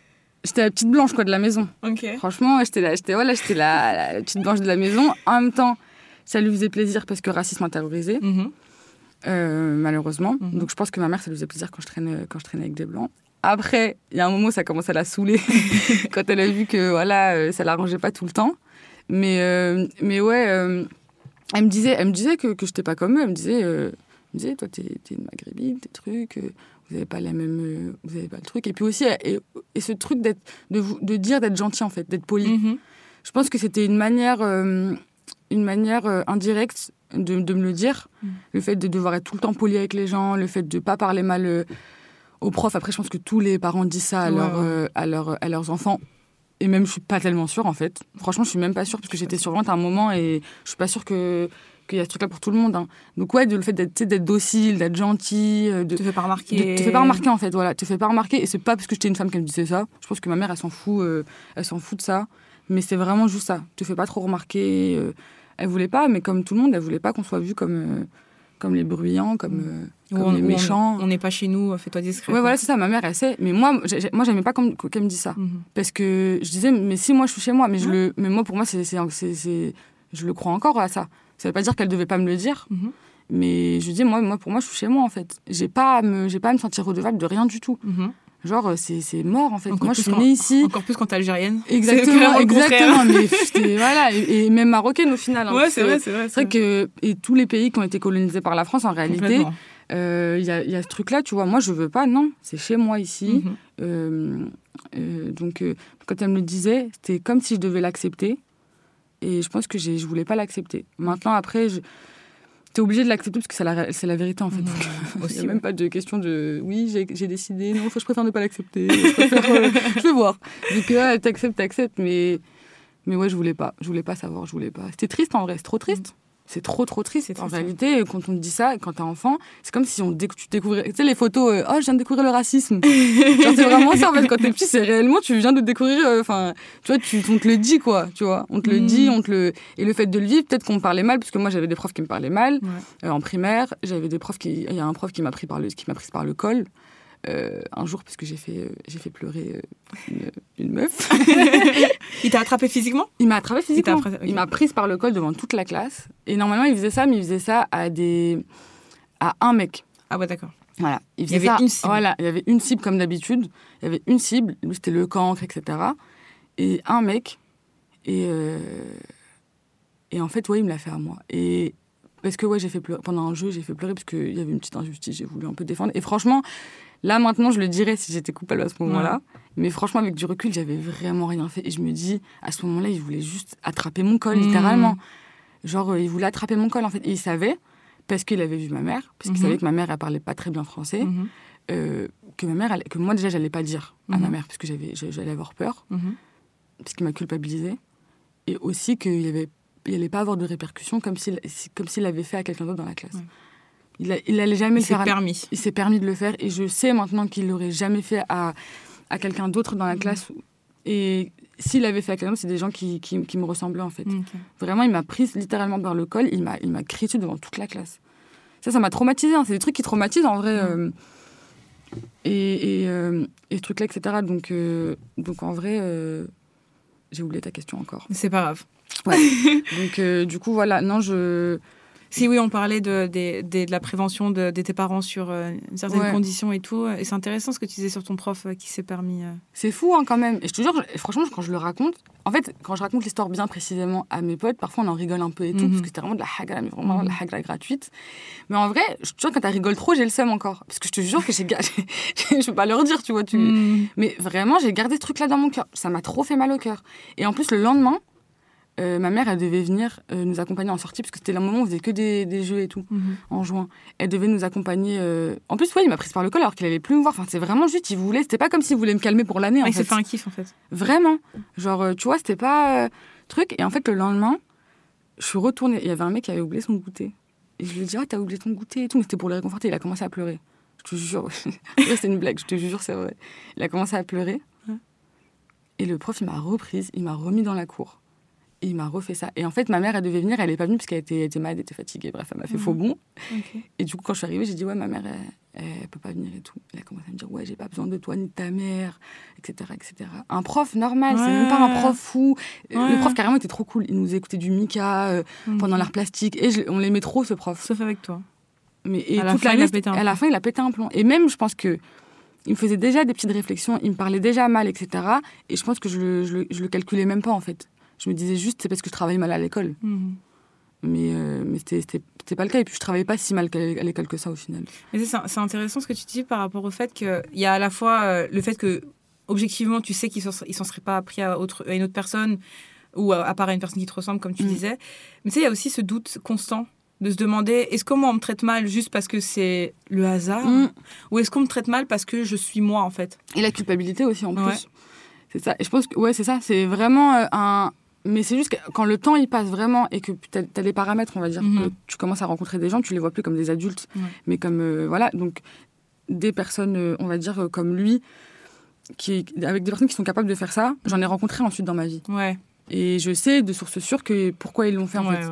J'étais la petite blanche quoi de la maison. Franchement, j'étais la, j'étais voilà, j'étais la, la, petite blanche de la maison. En même temps, ça lui faisait plaisir parce que racisme intériorisé, mm-hmm. malheureusement. Mm-hmm. Donc je pense que ma mère, ça lui faisait plaisir quand je traînais, quand je traînais avec des blancs. Après, il y a un moment, ça commence à la saouler quand elle a vu que voilà, euh, ça l'arrangeait pas tout le temps. Mais, euh, mais ouais, euh, elle me disait, elle me disait que, que je n'étais pas comme eux. Elle me disait, elle me disait toi, tu es, une maghrébine, tes trucs, vous n'avez pas la même, vous avez pas le truc. Et puis aussi, et, et ce truc d'être, de, de dire d'être gentil, en fait, d'être poli. Mm-hmm. Je pense que c'était une manière, une manière indirecte de, de, me le dire. Mm. Le fait de devoir être tout le temps poli avec les gens, le fait de ne pas parler mal aux profs. Après, je pense que tous les parents disent ça à, euh, à, à leurs enfants. Et même, je suis pas tellement sûre, en fait. Franchement, je suis même pas sûre, parce que j'étais surveillante à un moment et je suis pas sûre que qu'il y a ce truc-là pour tout le monde. Hein. Donc ouais, de, le fait d'être d'être docile, d'être gentil, euh, de te fais pas remarquer, de, te fais pas remarquer en fait, voilà, te fais pas remarquer. Et c'est pas parce que j'étais une femme qu'elle me disait ça. Je pense que ma mère, elle s'en fout, euh, elle s'en fout de ça. Mais c'est vraiment juste ça. Te fais pas trop remarquer. elle voulait pas, mais comme tout le monde, elle voulait pas qu'on soit vu comme comme les bruyants, comme, euh, les méchants. On n'est pas chez nous, fais-toi discret. Ouais, voilà, c'est ça, ma mère, elle sait. Mais moi, moi j'aimais pas qu'elle me dise ça. Mhm. Parce que je disais, mais si moi je suis chez moi, mais, je le, mais moi pour moi, c'est, je le crois encore à ça. Ça veut pas dire qu'elle devait pas me le dire. Mhm. Mais je dis, moi, moi, pour moi, je suis chez moi, en fait. J'ai pas à me, j'ai pas à me sentir redevable de rien du tout. Genre, euh, c'est mort en fait. Moi, je suis née ici. Encore plus quand t'es algérienne. Exactement, exactement. mais voilà, et, même marocaine au final. Hein, ouais, c'est vrai, c'est vrai. C'est vrai que et tous les pays qui ont été colonisés par la France, en réalité, euh, il y, a, y, a ce truc-là, tu vois. Moi, je veux pas, non. C'est chez moi ici. Mhm. Euh, donc, quand elle me le disait, c'était comme si je devais l'accepter. Et je pense que je voulais pas l'accepter. Maintenant, après, je, T'es obligé de l'accepter parce que c'est la, c'est la vérité en fait. Mmh, Il n'y a même pas de question de oui, j'ai, décidé, non, je préfère ne pas l'accepter. Je, euh, je vais voir. Donc là, t'acceptes, t'acceptes, mais, mais ouais, je voulais pas. Je voulais pas savoir, je voulais pas. C'était triste en vrai, c'est trop triste. C'est trop, trop triste. En réalité, quand on te dit ça, quand t'es enfant, c'est comme si on tu découvrais. Tu sais, les photos, euh, oh, je viens de découvrir le racisme. c'est vraiment ça, en fait. Quand t'es petit, c'est réellement, tu viens de découvrir. Euh, enfin, tu vois, tu, on te le dit, quoi. Tu vois, on te le dit, mm. on te le. Et le fait de le vivre, peut-être qu'on parlait mal, parce que moi, j'avais des profs qui me parlaient mal. Euh, en primaire, j'avais des profs qui. Il y a un prof qui m'a pris par le, qui m'a pris par le col. Euh, un jour parce que j'ai fait, euh, j'ai fait pleurer euh, une, meuf. il t'a attrapé physiquement? Il m'a attrapé physiquement. Il m'a prise par le col devant toute la classe. Et normalement, il faisait ça, mais il faisait ça à, des... à un mec. Ah ouais, d'accord. Voilà. Il, y avait une cible. Voilà, il y avait une cible comme d'habitude. Il y avait une cible, lui c'était le cancre, etc. Et un mec. Et, et en fait, ouais, il me l'a fait à moi. Et parce que ouais, j'ai fait pleurer pendant un jeu, j'ai fait pleurer parce qu'il y avait une petite injustice, j'ai voulu un peu défendre. Et franchement, là maintenant, je le dirais si j'étais coupable à ce moment-là. Mais franchement, avec du recul, j'avais vraiment rien fait. Et je me dis, à ce moment-là, il voulait juste attraper mon col, mmh. littéralement. Genre, euh, il voulait attraper mon col, en fait. Et il savait, parce qu'il avait vu ma mère, parce qu'il mmh. savait que ma mère, elle parlait pas très bien français, mmh. euh, que ma mère, que moi déjà, j'allais pas dire à ma mère, parce que j'allais avoir peur, parce qu'il m'a culpabilisé. Et aussi qu'il y avait il n'allait pas avoir de répercussions comme s'il comme s'il l'avait fait à quelqu'un d'autre dans la classe. Il, a, il allait jamais il le faire. permis. Il s'est permis de le faire et je sais maintenant qu'il l'aurait jamais fait à, à quelqu'un d'autre dans la mhm. classe. Et s'il l'avait fait à quelqu'un d'autre, c'est des gens qui, qui, qui, me ressemblaient en fait. Vraiment, il m'a prise littéralement par le col, il m'a il m'a crié dessus devant toute la classe. Ça, ça m'a traumatisé. Hein. C'est des trucs qui traumatisent en vrai. Euh, et, et, euh, et, ce truc-là, etc. Donc, euh, donc en vrai, j'ai oublié ta question encore. C'est pas grave. Ouais. Donc, euh, du coup, voilà. Non, je. Si oui, on parlait de, de, de la prévention de, tes parents sur euh, certaines conditions et tout. Et c'est intéressant ce que tu disais sur ton prof euh, qui s'est permis. C'est fou hein, quand même. Et je te jure, franchement, quand je le raconte, en fait, quand je raconte l'histoire bien précisément à mes potes, parfois on en rigole un peu et tout, parce mhm. que c'était vraiment de la hagra, mais vraiment de la mhm. hagra gratuite. Mais en vrai, je te jure, quand tu rigoles trop, j'ai le seum encore. Parce que je te jure que j'ai. je peux pas leur dire, tu vois. Tu... Mhm. Mais vraiment, j'ai gardé ce truc-là dans mon cœur. Ça m'a trop fait mal au cœur. Et en plus, le lendemain, euh, ma mère, elle devait venir euh, nous accompagner en sortie, parce que c'était le moment où on faisait que des, des jeux et tout, mhm. en juin. Elle devait nous accompagner. Euh, en plus, ouais, il m'a prise par le col alors qu'il allait plus me voir. Enfin, c'est vraiment juste, il voulait. C'était pas comme s'il voulait me calmer pour l'année. Ah, il s'est fait un kiff, en fait. Vraiment. Genre, tu vois, c'était pas. truc. Et en fait, le lendemain, je suis retournée. Il y avait un mec qui avait oublié son goûter. Et je lui ai dit, ah, t'as oublié ton goûter et tout. Mais c'était pour le réconforter. Il a commencé à pleurer. Je te jure. c'est une blague, je te jure, c'est vrai. Il a commencé à pleurer. Et le prof, il m'a reprise, il m'a remis dans la cour il m'a refait ça. Et en fait, ma mère, elle devait venir, elle n'est pas venue parce qu'elle était, était, malade, elle était fatiguée. Bref, elle m'a fait faux bon. Et du coup, quand je suis arrivée, j'ai dit, ouais, ma mère, elle, ne peut pas venir et tout. Elle a commencé à me dire, ouais, j'ai pas besoin de toi ni de ta mère, etc. etc. Un prof normal, c'est même pas un prof fou. Le prof, carrément, était trop cool. Il nous écoutait du Mika euh, pendant l'art plastique. Et on l'aimait trop, ce prof. Sauf avec toi. Mais, et à la fin, il a pété un à la fin, il a pété un plomb. Et même, je pense que il me faisait déjà des petites réflexions, il me parlait déjà mal, etc. Et je pense que je le, je le, je le calculais même pas, en fait. Je me disais juste, c'est parce que je travaillais mal à l'école. Mhm. Mais, euh, mais c'était pas le cas. Et puis, je travaillais pas si mal à l'école que ça, au final. Mais c'est intéressant ce que tu dis par rapport au fait qu'il y a à la fois euh, le fait que, objectivement, tu sais qu'il s'en serait pas appris à, autre, à une autre personne ou à, part à une personne qui te ressemble, comme tu mm. disais. Mais tu sais, il y a aussi ce doute constant de se demander est-ce qu'on me traite mal juste parce que c'est le hasard mm. ou est-ce qu'on me traite mal parce que je suis moi en fait? Et la culpabilité aussi en plus c'est ça et je pense que ouais c'est ça c'est vraiment euh, un, mais c'est juste que quand le temps il passe vraiment et que tu as, des paramètres, on va dire, mhm. que tu commences à rencontrer des gens, tu les vois plus comme des adultes, mais comme. Euh, voilà, donc des personnes, euh, on va dire, euh, comme lui, qui, avec des personnes qui sont capables de faire ça, j'en ai rencontré ensuite dans ma vie. Ouais. Et je sais de source sûre que pourquoi ils l'ont fait en fait.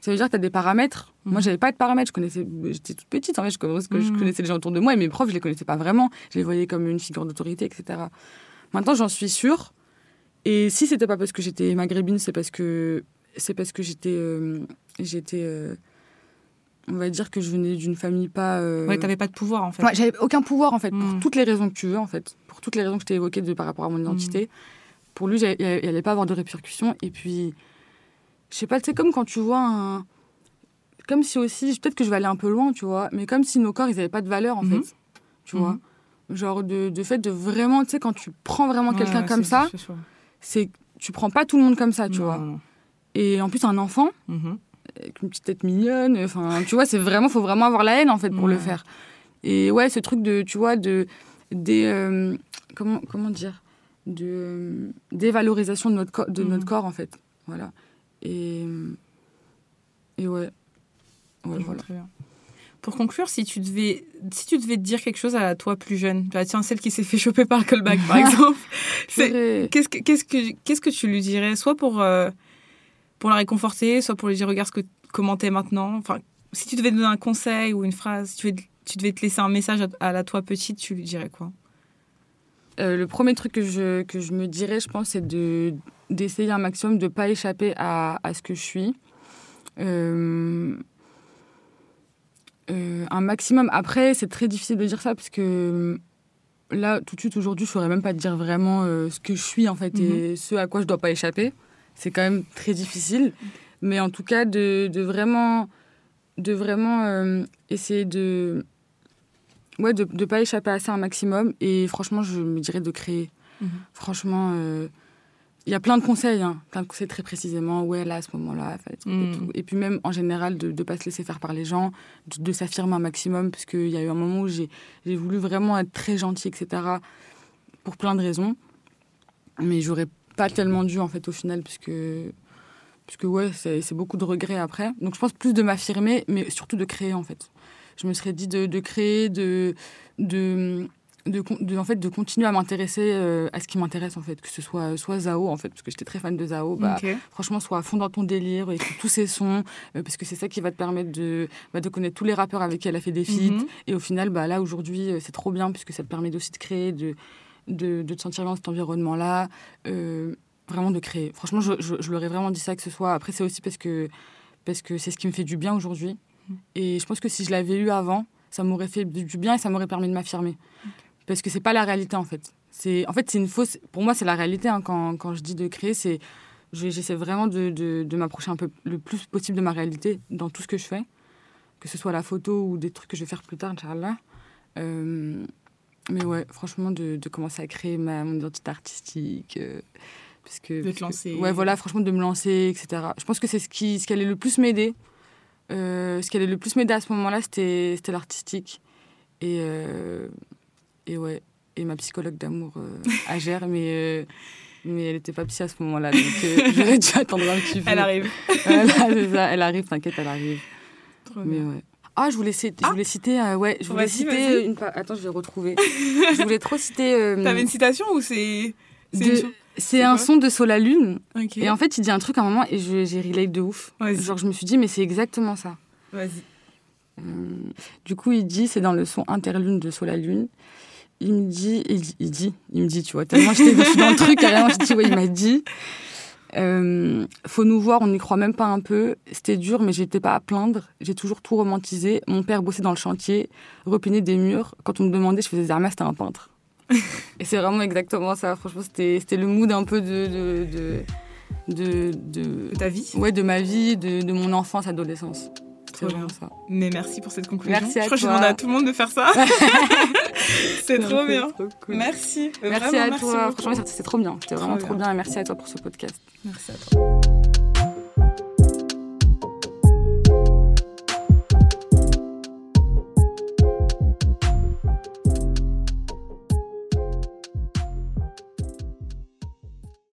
Ça veut dire que tu as des paramètres. Moi, Moi, j'avais pas de paramètres. Je connaissais, j'étais toute petite en fait. Je connaissais, je mhm. connaissais les gens autour de moi et mes profs, je les connaissais pas vraiment. Je les voyais comme une figure d'autorité, etc. Maintenant, j'en suis sûre et si c'était pas parce que j'étais maghrébine, c'est parce que c'est parce que j'étais euh, j'étais euh, on va dire que je venais d'une famille pas euh... ouais t'avais pas de pouvoir en fait. ouais, j'avais aucun pouvoir en fait pour hmm. toutes les raisons que tu veux en fait. Pour toutes les raisons que je t'ai évoquées de par rapport à mon identité. Hmm. pour lui il allait pas avoir de répercussions. Et puis je sais pas c'est comme quand tu vois un comme si aussi peut-être que je vais aller un peu loin tu vois mais comme si nos corps ils avaient pas de valeur en hmm. fait tu vois. Genre de, de, fait de vraiment tu sais quand tu prends vraiment quelqu'un comme ça c'est tu prends pas tout le monde comme ça, tu vois. Et en plus, un enfant, mhm. avec une petite tête mignonne, enfin, tu vois, c'est vraiment, faut vraiment avoir la haine, en fait, pour le faire. Et ouais, ce truc de, tu vois, de, des, euh, comment, comment dire, de euh, dévalorisation de notre, de notre mhm. corps, en fait. Voilà. Et, et ouais. Ouais, voilà. Très bien. Pour conclure, si tu devais, si tu devais dire quelque chose à toi plus jeune, bah, tiens, celle qui s'est fait choper par callback, par exemple, qu'est-ce que, qu'est-ce que, qu'est-ce que tu lui dirais, soit pour, euh, pour la réconforter, soit pour lui dire, regarde ce que, comment t'es maintenant. Enfin, si tu devais donner un conseil ou une phrase, si tu devais, tu devais te laisser un message à, la toi petite, tu lui dirais quoi? Euh, le premier truc que je, que je me dirais, je pense, c'est de, d'essayer un maximum de ne pas échapper à, à, ce que je suis. Euh, euh, un maximum. Après, c'est très difficile de dire ça parce que euh, là, tout de suite, aujourd'hui, je ne saurais même pas dire vraiment euh, ce que je suis, en fait, et mhm. ce à quoi je ne dois pas échapper. C'est quand même très difficile. Mais en tout cas, de, de, vraiment de vraiment euh, essayer de ouais de ne pas échapper à ça un maximum et franchement je me dirais de créer mhm. franchement il y a plein de conseils hein, plein de conseils très précisément ouais là à ce moment là et, mhm. et, puis même en général de ne pas se laisser faire par les gens de, s'affirmer un maximum parce qu'il y a eu un moment où j'ai voulu vraiment être très gentil etc pour plein de raisons. Mais j'aurais pas tellement dû en fait au final puisque puisque ouais c'est beaucoup de regrets après. Donc je pense plus de m'affirmer mais surtout de créer en fait. Je me serais dit de, de créer, de, de, de, en fait, de continuer à m'intéresser euh, à ce qui m'intéresse, en fait, que ce soit, soit Zao, en fait, parce que j'étais très fan de Zao. Bah, Franchement, soit à fond dans ton délire, écoute tous ses sons, euh, parce que c'est ça qui va te permettre de, bah, de connaître tous les rappeurs avec qui elle a fait des feats. Mhm. Et au final, bah, là, aujourd'hui, euh, c'est trop bien, puisque ça te permet aussi de créer, de, de, de te sentir dans cet environnement-là. vraiment de créer. Franchement, je, je, je, leur ai vraiment dit ça, que ce soit. Après, c'est aussi parce que parce que c'est ce qui me fait du bien aujourd'hui. Et je pense que si je l'avais eu avant, ça m'aurait fait du bien et ça m'aurait permis de m'affirmer. Parce que c'est pas la réalité en fait. C'est en fait c'est une fausse. Pour moi c'est la réalité hein, quand, quand, je dis de créer c'est j'essaie vraiment de, de, de m'approcher un peu le plus possible de ma réalité dans tout ce que je fais, que ce soit la photo ou des trucs que je vais faire plus tard, Inch'Allah. Euh, mais ouais, franchement, de, de, commencer à créer ma, mon identité artistique. Euh, parce que, de te lancer. ouais, voilà, franchement, de me lancer, etc. Je pense que c'est ce qui, ce qui allait le plus m'aider euh, ce qui allait le plus m'aider à ce moment-là, c'était l'artistique. Et, euh, et ouais, et ma psychologue d'amour à euh, Gère, mais, mais elle n'était pas psy à ce moment-là, donc j'aurais dû attendre un petit peu. Elle arrive. elle arrive, t'inquiète, elle arrive. mais ouais. Ah, je voulais, citer, je voulais citer, ouais, je voulais citer une. Attends, je vais retrouver. je voulais trop citer. T'avais une citation ou c'est. C'est un son de Sola Lune. Et en fait, il dit un truc à un moment et j'ai relate de ouf. Genre, je me suis dit, mais c'est exactement ça. Vas-y. Euh, du coup, il dit, c'est dans le son Interlune de Sola Lune. Il me dit, il, dit, il me dit, tu vois, tellement j'étais dans le truc, carrément, je dis, ouais, il m'a dit. Euh, faut nous voir, on n'y croit même pas un peu. C'était dur, mais j'étais pas à plaindre. J'ai toujours tout romantisé. Mon père bossait dans le chantier, repeinait des murs. Quand on me demandait, je faisais Zerma, c'était un peintre et c'est vraiment exactement ça. Franchement, c'était le mood un peu de de, de, de, ta vie? Ouais, de ma vie, de, de mon enfance, adolescence. C'est vraiment ça. Mais merci pour cette conclusion. Merci à je crois que je demande à tout le monde de faire ça. c'est trop bien. Merci. Merci à toi. Franchement, c'est trop bien. C'était vraiment trop bien. Et merci à toi pour ce podcast. Merci à toi.